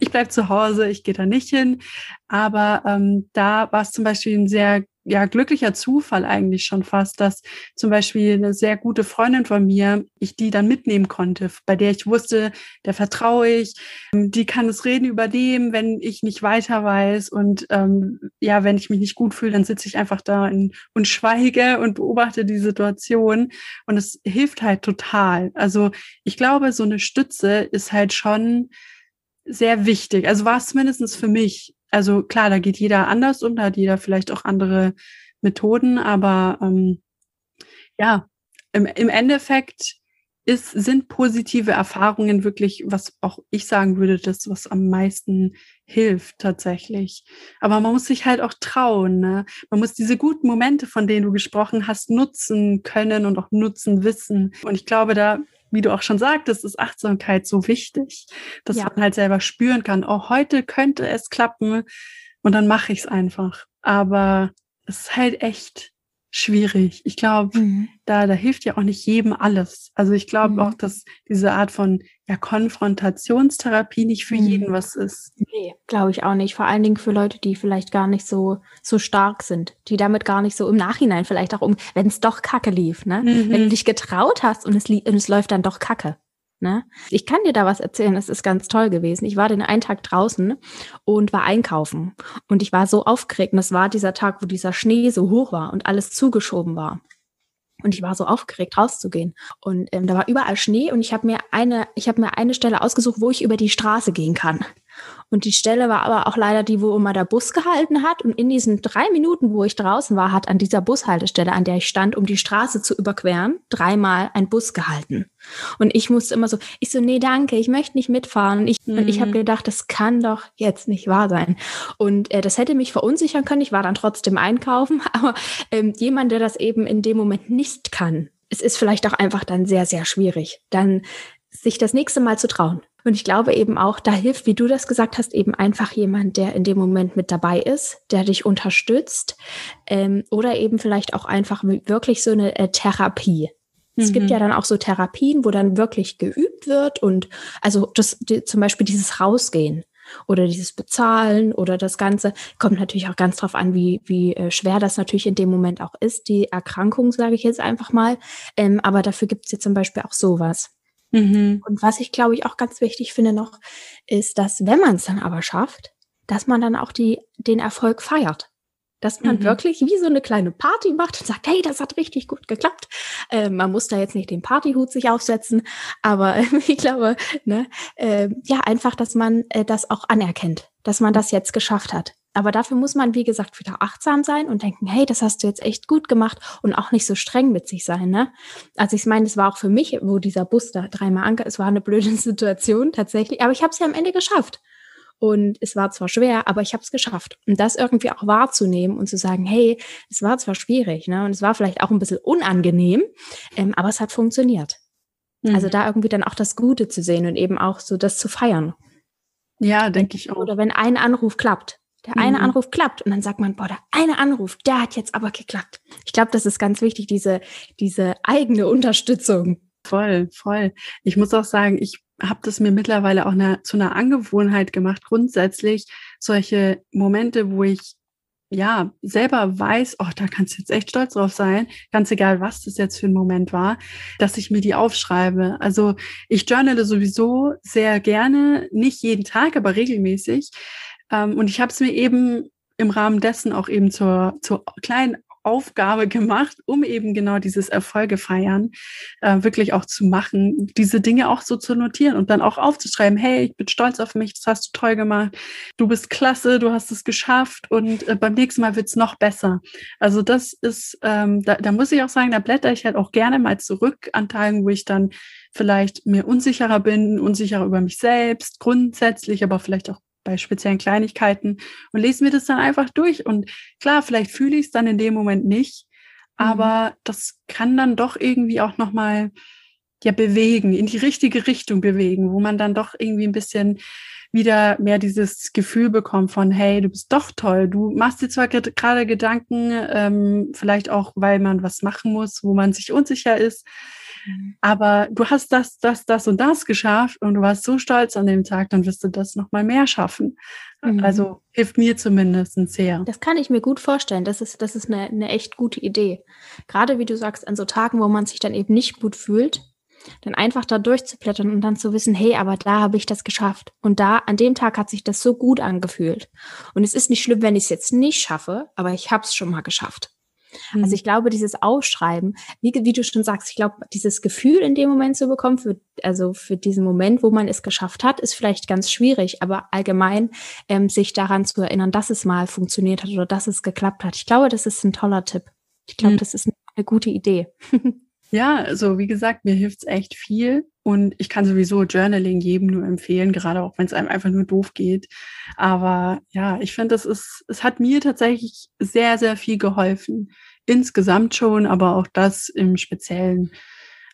Speaker 1: ich bleib zu Hause, ich gehe da nicht hin. Aber ähm, da war es zum Beispiel ein sehr ja, glücklicher Zufall eigentlich schon fast, dass zum Beispiel eine sehr gute Freundin von mir, ich die dann mitnehmen konnte, bei der ich wusste, der vertraue ich, die kann es reden über dem, wenn ich nicht weiter weiß und ähm, ja, wenn ich mich nicht gut fühle, dann sitze ich einfach da in, und schweige und beobachte die Situation und es hilft halt total. Also ich glaube, so eine Stütze ist halt schon sehr wichtig. Also war es zumindest für mich. Also klar, da geht jeder anders um, da hat jeder vielleicht auch andere Methoden, aber ähm, ja, im, im Endeffekt ist, sind positive Erfahrungen wirklich, was auch ich sagen würde, das, was am meisten hilft tatsächlich. Aber man muss sich halt auch trauen. Ne? Man muss diese guten Momente, von denen du gesprochen hast, nutzen können und auch nutzen wissen. Und ich glaube, da wie du auch schon sagtest, ist Achtsamkeit so wichtig, dass ja. man halt selber spüren kann, oh, heute könnte es klappen und dann mache ich es einfach. Aber es ist halt echt schwierig. Ich glaube, mhm. da, da hilft ja auch nicht jedem alles. Also ich glaube mhm. auch, dass diese Art von ja, Konfrontationstherapie nicht für mhm. jeden was ist.
Speaker 2: Nee, glaube ich auch nicht. Vor allen Dingen für Leute, die vielleicht gar nicht so, so stark sind, die damit gar nicht so im Nachhinein vielleicht auch um, wenn es doch Kacke lief, ne? Wenn du mhm. dich getraut hast und es, und es läuft dann doch Kacke. Ne? Ich kann dir da was erzählen, das ist ganz toll gewesen. Ich war den einen Tag draußen und war einkaufen. Und ich war so aufgeregt. Und das war dieser Tag, wo dieser Schnee so hoch war und alles zugeschoben war. Und ich war so aufgeregt, rauszugehen. Und ähm, da war überall Schnee und ich habe mir eine, ich habe mir eine Stelle ausgesucht, wo ich über die Straße gehen kann. Und die Stelle war aber auch leider die, wo immer der Bus gehalten hat. Und in diesen drei Minuten, wo ich draußen war, hat an dieser Bushaltestelle, an der ich stand, um die Straße zu überqueren, dreimal ein Bus gehalten. Und ich musste immer so, ich so, nee, danke, ich möchte nicht mitfahren. Und ich, mhm. ich habe gedacht, das kann doch jetzt nicht wahr sein. Und äh, das hätte mich verunsichern können. Ich war dann trotzdem einkaufen. Aber ähm, jemand, der das eben in dem Moment nicht kann, es ist vielleicht auch einfach dann sehr, sehr schwierig, dann sich das nächste Mal zu trauen. Und ich glaube eben auch, da hilft, wie du das gesagt hast, eben einfach jemand, der in dem Moment mit dabei ist, der dich unterstützt ähm, oder eben vielleicht auch einfach wirklich so eine äh, Therapie. Mhm. Es gibt mhm. ja dann auch so Therapien, wo dann wirklich geübt wird und also das die, zum Beispiel dieses Rausgehen oder dieses Bezahlen oder das Ganze kommt natürlich auch ganz drauf an, wie, wie äh, schwer das natürlich in dem Moment auch ist, die Erkrankung, sage ich jetzt einfach mal. Ähm, aber dafür gibt es ja zum Beispiel auch sowas. Mhm. Und was ich, glaube ich, auch ganz wichtig finde noch, ist, dass wenn man es dann aber schafft, dass man dann auch die, den Erfolg feiert. Dass man mhm. wirklich wie so eine kleine Party macht und sagt, hey, das hat richtig gut geklappt. Äh, man muss da jetzt nicht den Partyhut sich aufsetzen, aber ich glaube, ne, äh, ja, einfach, dass man äh, das auch anerkennt, dass man das jetzt geschafft hat. Aber dafür muss man, wie gesagt, wieder achtsam sein und denken, hey, das hast du jetzt echt gut gemacht und auch nicht so streng mit sich sein. Ne? Also ich meine, es war auch für mich, wo dieser Bus da dreimal anker, es war eine blöde Situation tatsächlich, aber ich habe es ja am Ende geschafft. Und es war zwar schwer, aber ich habe es geschafft. Und das irgendwie auch wahrzunehmen und zu sagen, hey, es war zwar schwierig, ne? Und es war vielleicht auch ein bisschen unangenehm, ähm, aber es hat funktioniert. Also mhm. Also da irgendwie dann auch das Gute zu sehen und eben auch so das zu feiern.
Speaker 1: Ja, denke ich auch.
Speaker 2: Oder wenn ein Anruf klappt, der eine mhm. Anruf klappt und dann sagt man, boah, der eine Anruf, der hat jetzt aber geklappt. Ich glaube, das ist ganz wichtig, diese, diese eigene Unterstützung.
Speaker 1: Voll, voll. Ich muss auch sagen, ich habe das mir mittlerweile auch eine, zu einer Angewohnheit gemacht, grundsätzlich solche Momente, wo ich ja selber weiß, oh, da kannst du jetzt echt stolz drauf sein, ganz egal, was das jetzt für ein Moment war, dass ich mir die aufschreibe. Also ich journale sowieso sehr gerne, nicht jeden Tag, aber regelmäßig. Ähm, und ich habe es mir eben im Rahmen dessen auch eben zur, zur kleinen Aufgabe gemacht, um eben genau dieses Erfolge feiern äh, wirklich auch zu machen, diese Dinge auch so zu notieren und dann auch aufzuschreiben, hey, ich bin stolz auf mich, das hast du toll gemacht, du bist klasse, du hast es geschafft und äh, beim nächsten Mal wird's noch besser. Also das ist, ähm, da, da muss ich auch sagen, da blätter ich halt auch gerne mal zurück an Tagen, wo ich dann vielleicht mir unsicherer bin, unsicherer über mich selbst, grundsätzlich, aber vielleicht auch bei speziellen Kleinigkeiten und lese mir das dann einfach durch. Und klar, vielleicht fühle ich es dann in dem Moment nicht, mhm. aber das kann dann doch irgendwie auch nochmal ja bewegen, in die richtige Richtung bewegen, wo man dann doch irgendwie ein bisschen wieder mehr dieses Gefühl bekommt von, hey, du bist doch toll. Du machst dir zwar gerade Gedanken, ähm, vielleicht auch, weil man was machen muss, wo man sich unsicher ist, Mhm. Aber du hast das, das, das und das geschafft und du warst so stolz an dem Tag, dann wirst du das nochmal mehr schaffen. Mhm. Also hilft mir zumindest sehr.
Speaker 2: Das kann ich mir gut vorstellen. Das ist, das ist eine, eine echt gute Idee. Gerade wie du sagst, an so Tagen, wo man sich dann eben nicht gut fühlt, dann einfach da durchzublättern und dann zu wissen, hey, aber da habe ich das geschafft. Und da, an dem Tag hat sich das so gut angefühlt. Und es ist nicht schlimm, wenn ich es jetzt nicht schaffe, aber ich habe es schon mal geschafft. Mhm. Also ich glaube, dieses Aufschreiben, wie, wie du schon sagst, ich glaube, dieses Gefühl in dem Moment zu bekommen, für, also für diesen Moment, wo man es geschafft hat, ist vielleicht ganz schwierig, aber allgemein ähm, sich daran zu erinnern, dass es mal funktioniert hat oder dass es geklappt hat. Ich glaube, das ist ein toller Tipp. Ich glaube, mhm. das ist eine gute Idee.
Speaker 1: Ja, also wie gesagt, mir hilft's echt viel und ich kann sowieso Journaling jedem nur empfehlen, gerade auch wenn es einem einfach nur doof geht. Aber ja, ich finde, es ist, es hat mir tatsächlich sehr, sehr viel geholfen. Insgesamt schon, aber auch das im Speziellen.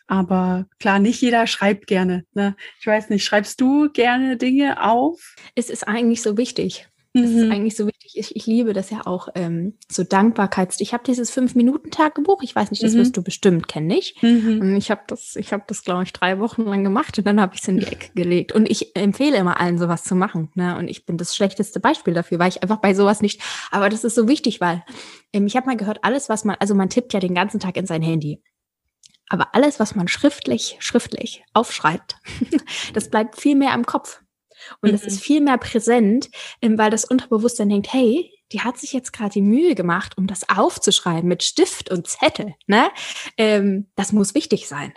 Speaker 1: Aber klar, nicht jeder schreibt gerne. Ne? Ich weiß nicht, schreibst du gerne Dinge auf?
Speaker 2: Es ist eigentlich so wichtig. Es ist mhm. eigentlich so wichtig Ich, ich liebe das ja auch, ähm, so Dankbarkeits. Ich habe dieses Fünf-Minuten-Tagebuch, ich weiß nicht, das mhm. wirst du bestimmt kennen, nicht? Mhm. Und ich habe das, ich habe das, glaube ich, drei Wochen lang gemacht und dann habe ich es in die Ecke gelegt. Und ich empfehle immer allen, sowas zu machen. Ne? Und ich bin das schlechteste Beispiel dafür, weil ich einfach bei sowas nicht, aber das ist so wichtig, weil ähm, ich habe mal gehört, alles, was man, also man tippt ja den ganzen Tag in sein Handy. Aber alles, was man schriftlich, schriftlich aufschreibt, das bleibt viel mehr im Kopf. Und es mhm. ist viel mehr präsent, ähm, weil das Unterbewusstsein denkt, hey, die hat sich jetzt gerade die Mühe gemacht, um das aufzuschreiben mit Stift und Zettel. Ne? Ähm, das muss wichtig sein.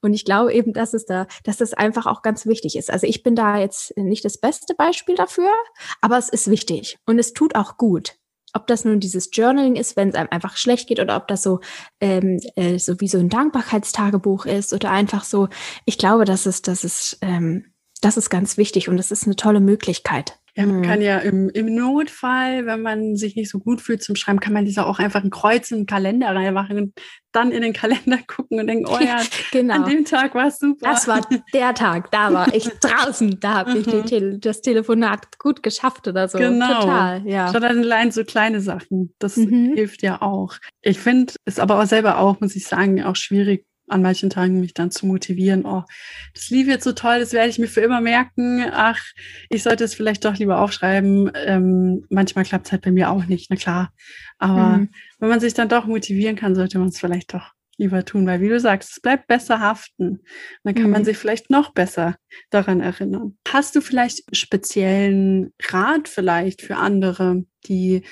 Speaker 2: Und ich glaube eben, dass es da, dass das einfach auch ganz wichtig ist. Also ich bin da jetzt nicht das beste Beispiel dafür, aber es ist wichtig und es tut auch gut. Ob das nun dieses Journaling ist, wenn es einem einfach schlecht geht, oder ob das so ähm, äh, so wie so ein Dankbarkeitstagebuch ist oder einfach so. Ich glaube, dass es, dass es ähm, das ist ganz wichtig und das ist eine tolle Möglichkeit.
Speaker 1: Ja, man mhm. kann ja im, im Notfall, wenn man sich nicht so gut fühlt zum Schreiben, kann man dieser auch einfach ein Kreuz in den Kalender reinmachen und dann in den Kalender gucken und denken, oh ja, genau. an dem Tag war es super.
Speaker 2: Das war der Tag, da war ich draußen, da habe ich mhm. Tele das Telefonat gut geschafft oder so.
Speaker 1: Genau. Total, ja. Statt allein so kleine Sachen, das mhm. hilft ja auch. Ich finde es aber auch selber auch, muss ich sagen, auch schwierig, an manchen Tagen mich dann zu motivieren, oh, das lief jetzt so toll, das werde ich mir für immer merken. Ach, ich sollte es vielleicht doch lieber aufschreiben. Ähm, manchmal klappt es halt bei mir auch nicht, na klar. Aber mhm. wenn man sich dann doch motivieren kann, sollte man es vielleicht doch lieber tun, weil wie du sagst, es bleibt besser haften. Dann kann mhm. man sich vielleicht noch besser daran erinnern. Hast du vielleicht speziellen Rat vielleicht für andere, die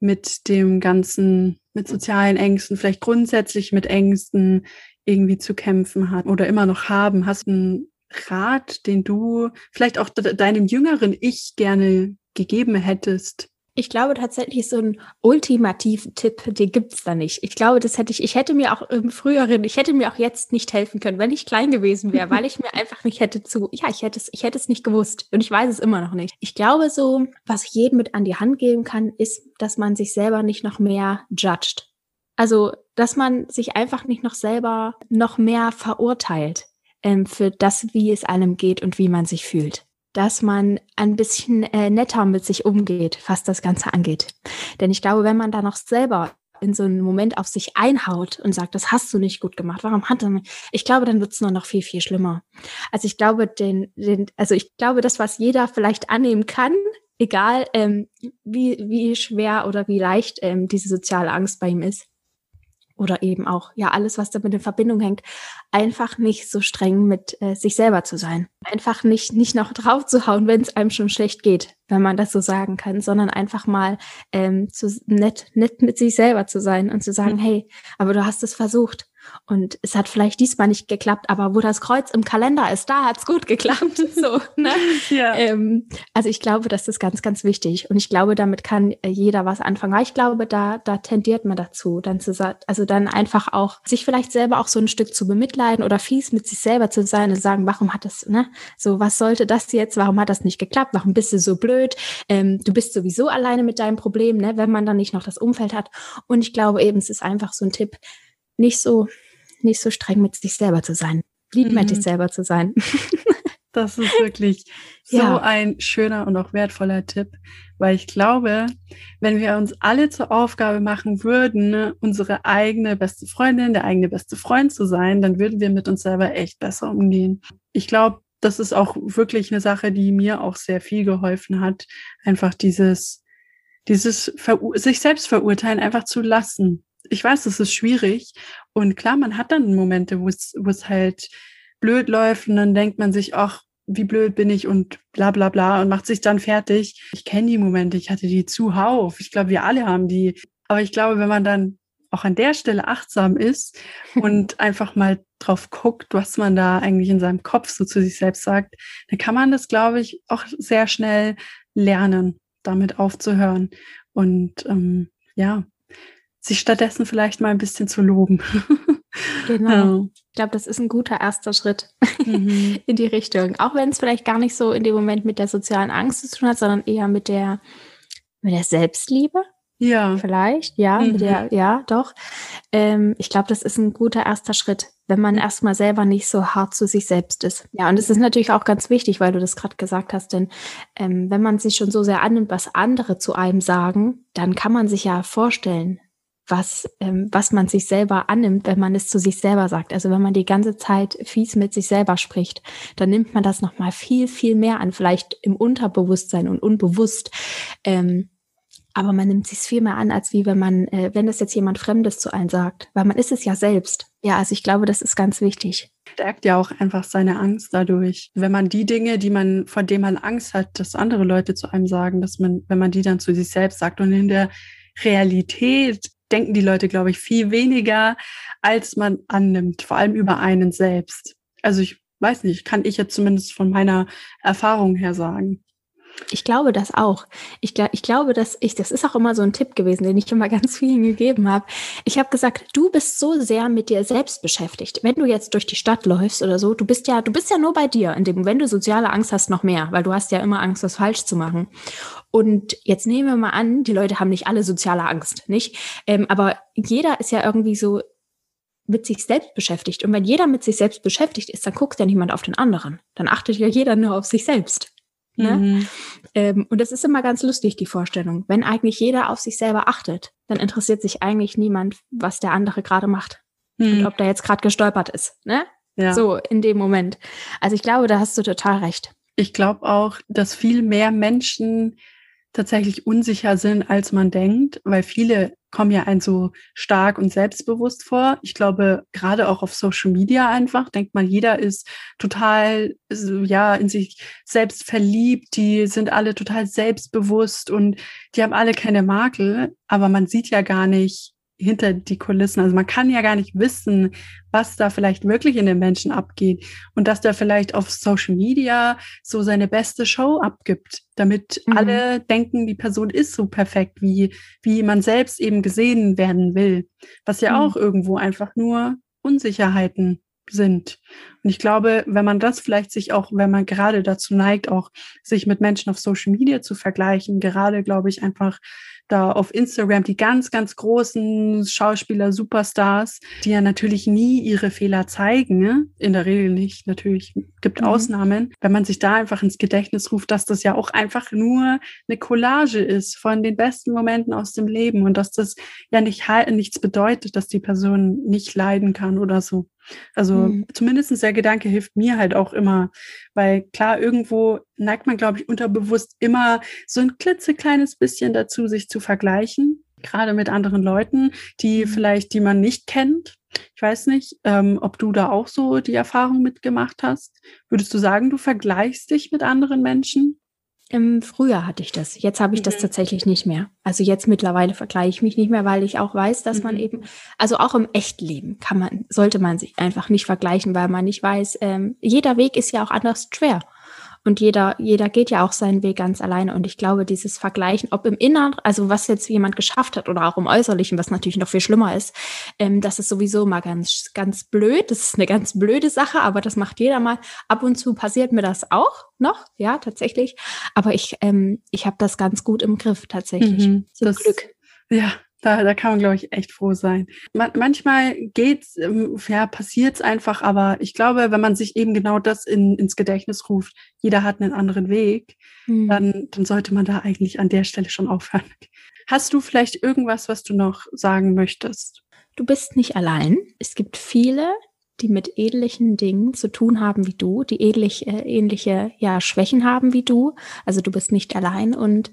Speaker 1: mit dem ganzen, mit sozialen Ängsten, vielleicht grundsätzlich mit Ängsten irgendwie zu kämpfen hat oder immer noch haben? Hast du einen Rat, den du vielleicht auch deinem jüngeren Ich gerne gegeben hättest?
Speaker 2: Ich glaube tatsächlich, so einen ultimativen Tipp, den gibt's da nicht. Ich glaube, das hätte ich, ich hätte mir auch im früheren, ich hätte mir auch jetzt nicht helfen können, wenn ich klein gewesen wäre, weil ich mir einfach nicht hätte zu, ja, ich hätte es, ich hätte es nicht gewusst und ich weiß es immer noch nicht. Ich glaube so, was ich jedem mit an die Hand geben kann, ist, dass man sich selber nicht noch mehr judged. Also, dass man sich einfach nicht noch selber noch mehr verurteilt ähm, für das, wie es einem geht und wie man sich fühlt. Dass man ein bisschen äh, netter mit sich umgeht, was das Ganze angeht. Denn ich glaube, wenn man da noch selber in so einem Moment auf sich einhaut und sagt, das hast du nicht gut gemacht, warum hat er mich? Ich glaube, dann wird es nur noch viel, viel schlimmer. Also ich glaube, den, den, also ich glaube, das, was jeder vielleicht annehmen kann, egal ähm, wie, wie schwer oder wie leicht ähm, diese soziale Angst bei ihm ist, oder eben auch ja alles, was damit in Verbindung hängt, einfach nicht so streng mit äh, sich selber zu sein. Einfach nicht nicht noch drauf zu hauen, wenn es einem schon schlecht geht, wenn man das so sagen kann, sondern einfach mal ähm, zu nett nett mit sich selber zu sein und zu sagen, mhm. hey, aber du hast es versucht und es hat vielleicht diesmal nicht geklappt, aber wo das Kreuz im Kalender ist, da hat's gut geklappt. so, ne? ja. Ähm, also ich glaube, das ist ganz, ganz wichtig. Und ich glaube, damit kann äh, jeder was anfangen. Weil ich glaube, da, da tendiert man dazu, dann zu sagen, also dann einfach auch sich vielleicht selber auch so ein Stück zu bemitleiden oder fies mit sich selber zu sein und sagen, warum hat das, ne? So, was sollte das jetzt? Warum hat das nicht geklappt? Warum bist du so blöd? Ähm, du bist sowieso alleine mit deinem Problem, ne? Wenn man dann nicht noch das Umfeld hat. Und ich glaube eben, es ist einfach so ein Tipp, nicht so, nicht so streng mit sich selber zu sein. Lieb mit mhm. sich selber zu sein.
Speaker 1: Das ist wirklich so ja. ein schöner und auch wertvoller Tipp, weil ich glaube, wenn wir uns alle zur Aufgabe machen würden, unsere eigene beste Freundin, der eigene beste Freund zu sein, dann würden wir mit uns selber echt besser umgehen. Ich glaube, das ist auch wirklich eine Sache, die mir auch sehr viel geholfen hat, einfach dieses, dieses sich selbst verurteilen einfach zu lassen ich weiß, das ist schwierig. Und klar, man hat dann Momente, wo es, wo es halt blöd läuft und dann denkt man sich, ach, wie blöd bin ich und bla bla bla und macht sich dann fertig. Ich kenne die Momente, ich hatte die zuhauf. Ich glaube, wir alle haben die. Aber ich glaube, wenn man dann auch an der Stelle achtsam ist und einfach mal drauf guckt, was man da eigentlich in seinem Kopf so zu sich selbst sagt, dann kann man das, glaube ich, auch sehr schnell lernen, damit aufzuhören. Und ähm, ja, sich stattdessen vielleicht mal ein bisschen zu loben.
Speaker 2: Genau. Ja. Ich glaube, das ist ein guter erster Schritt mhm. in die Richtung. Auch wenn es vielleicht gar nicht so in dem Moment mit der sozialen Angst zu tun hat, sondern eher mit der, mit der Selbstliebe. Ja. Vielleicht, ja, mhm. der, ja, doch. Ähm, ich glaube, das ist ein guter erster Schritt, wenn man erstmal selber nicht so hart zu sich selbst ist. Ja, und es ist natürlich auch ganz wichtig, weil du das gerade gesagt hast, denn ähm, wenn man sich schon so sehr annimmt, was andere zu einem sagen, dann kann man sich ja vorstellen, was, ähm, was man sich selber annimmt, wenn man es zu sich selber sagt. Also wenn man die ganze Zeit fies mit sich selber spricht, dann nimmt man das nochmal viel, viel mehr an, vielleicht im Unterbewusstsein und unbewusst. Ähm, aber man nimmt sich viel mehr an, als wie wenn man, äh, wenn das jetzt jemand Fremdes zu einem sagt, weil man ist es ja selbst. Ja, also ich glaube, das ist ganz wichtig.
Speaker 1: Stärkt ja auch einfach seine Angst dadurch. Wenn man die Dinge, die man, vor denen man Angst hat, dass andere Leute zu einem sagen, dass man, wenn man die dann zu sich selbst sagt und in der Realität denken die Leute, glaube ich, viel weniger, als man annimmt, vor allem über einen selbst. Also ich weiß nicht, kann ich jetzt zumindest von meiner Erfahrung her sagen.
Speaker 2: Ich glaube das auch. Ich, ich glaube, dass ich, das ist auch immer so ein Tipp gewesen, den ich immer ganz vielen gegeben habe. Ich habe gesagt, du bist so sehr mit dir selbst beschäftigt. Wenn du jetzt durch die Stadt läufst oder so, du bist ja, du bist ja nur bei dir. In dem, wenn du soziale Angst hast, noch mehr, weil du hast ja immer Angst, was falsch zu machen. Und jetzt nehmen wir mal an, die Leute haben nicht alle soziale Angst, nicht? Ähm, aber jeder ist ja irgendwie so mit sich selbst beschäftigt. Und wenn jeder mit sich selbst beschäftigt ist, dann guckt ja niemand auf den anderen. Dann achtet ja jeder nur auf sich selbst. Ne? Mhm. Ähm, und das ist immer ganz lustig, die Vorstellung. Wenn eigentlich jeder auf sich selber achtet, dann interessiert sich eigentlich niemand, was der andere gerade macht. Mhm. Und ob der jetzt gerade gestolpert ist. Ne? Ja. So in dem Moment. Also ich glaube, da hast du total recht.
Speaker 1: Ich glaube auch, dass viel mehr Menschen tatsächlich unsicher sind, als man denkt, weil viele kommen ja ein so stark und selbstbewusst vor. Ich glaube, gerade auch auf Social Media einfach, denkt man, jeder ist total, ja, in sich selbst verliebt, die sind alle total selbstbewusst und die haben alle keine Makel, aber man sieht ja gar nicht, hinter die Kulissen. Also man kann ja gar nicht wissen, was da vielleicht wirklich in den Menschen abgeht und dass der vielleicht auf Social Media so seine beste Show abgibt, damit mhm. alle denken, die Person ist so perfekt, wie, wie man selbst eben gesehen werden will, was ja mhm. auch irgendwo einfach nur Unsicherheiten sind. Und ich glaube, wenn man das vielleicht sich auch, wenn man gerade dazu neigt, auch sich mit Menschen auf Social Media zu vergleichen, gerade glaube ich einfach da auf Instagram die ganz, ganz großen Schauspieler, Superstars, die ja natürlich nie ihre Fehler zeigen, ne? in der Regel nicht, natürlich gibt mhm. Ausnahmen, wenn man sich da einfach ins Gedächtnis ruft, dass das ja auch einfach nur eine Collage ist von den besten Momenten aus dem Leben und dass das ja nicht nichts bedeutet, dass die Person nicht leiden kann oder so. Also mhm. zumindest der Gedanke hilft mir halt auch immer, weil klar, irgendwo neigt man, glaube ich, unterbewusst immer so ein klitzekleines bisschen dazu, sich zu vergleichen, gerade mit anderen Leuten, die mhm. vielleicht, die man nicht kennt. Ich weiß nicht, ähm, ob du da auch so die Erfahrung mitgemacht hast. Würdest du sagen, du vergleichst dich mit anderen Menschen?
Speaker 2: Im Frühjahr hatte ich das. Jetzt habe ich mhm. das tatsächlich nicht mehr. Also jetzt mittlerweile vergleiche ich mich nicht mehr, weil ich auch weiß, dass mhm. man eben, also auch im Echtleben kann man, sollte man sich einfach nicht vergleichen, weil man nicht weiß, ähm, jeder Weg ist ja auch anders schwer. Und jeder, jeder geht ja auch seinen Weg ganz alleine. Und ich glaube, dieses Vergleichen, ob im Inneren, also was jetzt jemand geschafft hat oder auch im Äußerlichen, was natürlich noch viel schlimmer ist, ähm, das ist sowieso mal ganz, ganz blöd. Das ist eine ganz blöde Sache, aber das macht jeder mal. Ab und zu passiert mir das auch noch, ja, tatsächlich. Aber ich, ähm, ich habe das ganz gut im Griff, tatsächlich. Mhm,
Speaker 1: Zum das, Glück. Ja, da, da kann man, glaube ich, echt froh sein. Man, manchmal geht's, ähm, ja, passiert's einfach, aber ich glaube, wenn man sich eben genau das in, ins Gedächtnis ruft, jeder hat einen anderen Weg, mhm. dann, dann sollte man da eigentlich an der Stelle schon aufhören. Hast du vielleicht irgendwas, was du noch sagen möchtest?
Speaker 2: Du bist nicht allein. Es gibt viele, die mit ähnlichen Dingen zu tun haben wie du, die ähnlich, äh, ähnliche ja, Schwächen haben wie du. Also du bist nicht allein und,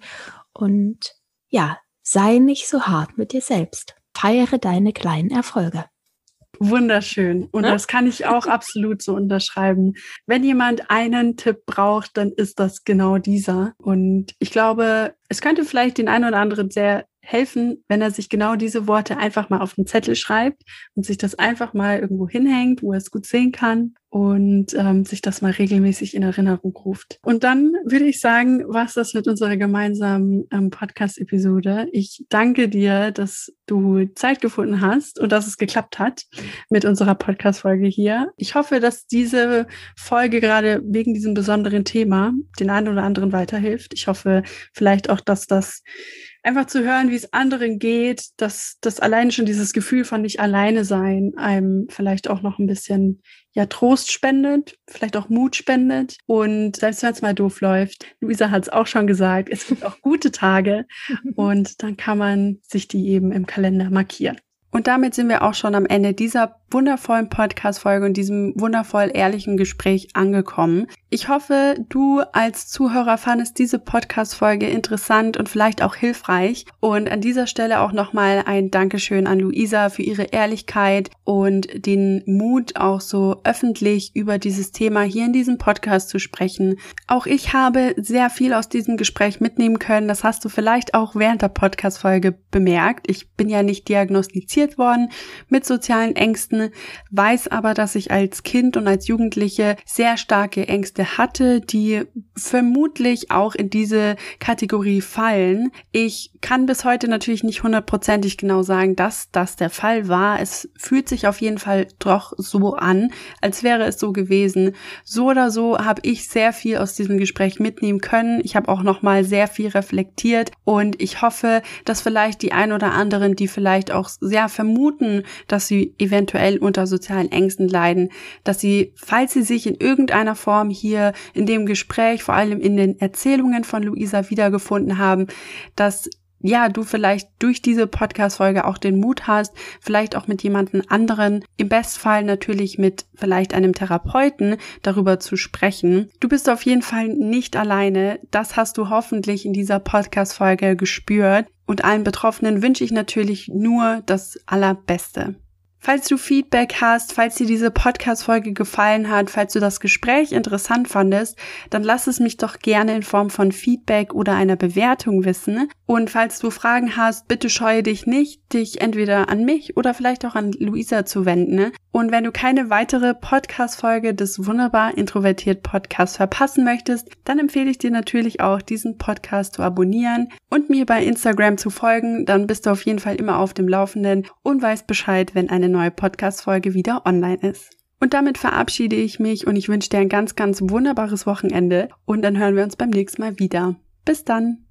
Speaker 2: und ja, Sei nicht so hart mit dir selbst. Feiere deine kleinen Erfolge.
Speaker 1: Wunderschön. Und ja? das kann ich auch absolut so unterschreiben. Wenn jemand einen Tipp braucht, dann ist das genau dieser. Und ich glaube, es könnte vielleicht den einen oder anderen sehr helfen, wenn er sich genau diese Worte einfach mal auf den Zettel schreibt und sich das einfach mal irgendwo hinhängt, wo er es gut sehen kann und ähm, sich das mal regelmäßig in Erinnerung ruft. Und dann würde ich sagen, was das mit unserer gemeinsamen ähm, Podcast-Episode. Ich danke dir, dass du Zeit gefunden hast und dass es geklappt hat mit unserer Podcast-Folge hier. Ich hoffe, dass diese Folge gerade wegen diesem besonderen Thema den einen oder anderen weiterhilft. Ich hoffe vielleicht auch, dass das einfach zu hören, wie es anderen geht, dass das alleine schon dieses Gefühl von nicht alleine sein einem vielleicht auch noch ein bisschen ja Trost spendet, vielleicht auch Mut spendet und selbst wenn es mal doof läuft, Luisa hat es auch schon gesagt, es gibt auch gute Tage und dann kann man sich die eben im Kalender markieren. Und damit sind wir auch schon am Ende dieser wundervollen Podcast-Folge und diesem wundervoll ehrlichen Gespräch angekommen. Ich hoffe, du als Zuhörer fandest diese Podcast-Folge interessant und vielleicht auch hilfreich. Und an dieser Stelle auch nochmal ein Dankeschön an Luisa für ihre Ehrlichkeit und den Mut, auch so öffentlich über dieses Thema hier in diesem Podcast zu sprechen. Auch ich habe sehr viel aus diesem Gespräch mitnehmen können. Das hast du vielleicht auch während der Podcast-Folge bemerkt. Ich bin ja nicht diagnostiziert worden mit sozialen Ängsten weiß aber, dass ich als Kind und als Jugendliche sehr starke Ängste hatte, die vermutlich auch in diese Kategorie fallen. Ich kann bis heute natürlich nicht hundertprozentig genau sagen, dass das der Fall war. Es fühlt sich auf jeden Fall doch so an, als wäre es so gewesen. So oder so habe ich sehr viel aus diesem Gespräch mitnehmen können. Ich habe auch noch mal sehr viel reflektiert und ich hoffe, dass vielleicht die ein oder anderen, die vielleicht auch sehr vermuten, dass sie eventuell eventuell unter sozialen Ängsten leiden, dass sie, falls sie sich in irgendeiner Form hier in dem Gespräch, vor allem in den Erzählungen von Luisa wiedergefunden haben, dass ja, du vielleicht durch diese Podcast-Folge auch den Mut hast, vielleicht auch mit jemandem anderen, im Bestfall natürlich mit vielleicht einem Therapeuten darüber zu sprechen. Du bist auf jeden Fall nicht alleine. Das hast du hoffentlich in dieser Podcast-Folge gespürt. Und allen Betroffenen wünsche ich natürlich nur das Allerbeste. Falls du Feedback hast, falls dir diese Podcast-Folge gefallen hat, falls du das Gespräch interessant fandest, dann lass es mich doch gerne in Form von Feedback oder einer Bewertung wissen. Und falls du Fragen hast, bitte scheue dich nicht, dich entweder an mich oder vielleicht auch an Luisa zu wenden. Und wenn du keine weitere Podcast-Folge des Wunderbar Introvertiert Podcasts verpassen möchtest, dann empfehle ich dir natürlich auch, diesen Podcast zu abonnieren und mir bei Instagram zu folgen. Dann bist du auf jeden Fall immer auf dem Laufenden und weißt Bescheid, wenn eine neue Podcast-Folge wieder online ist. Und damit verabschiede ich mich und ich wünsche dir ein ganz, ganz wunderbares Wochenende und dann hören wir uns beim nächsten Mal wieder. Bis dann!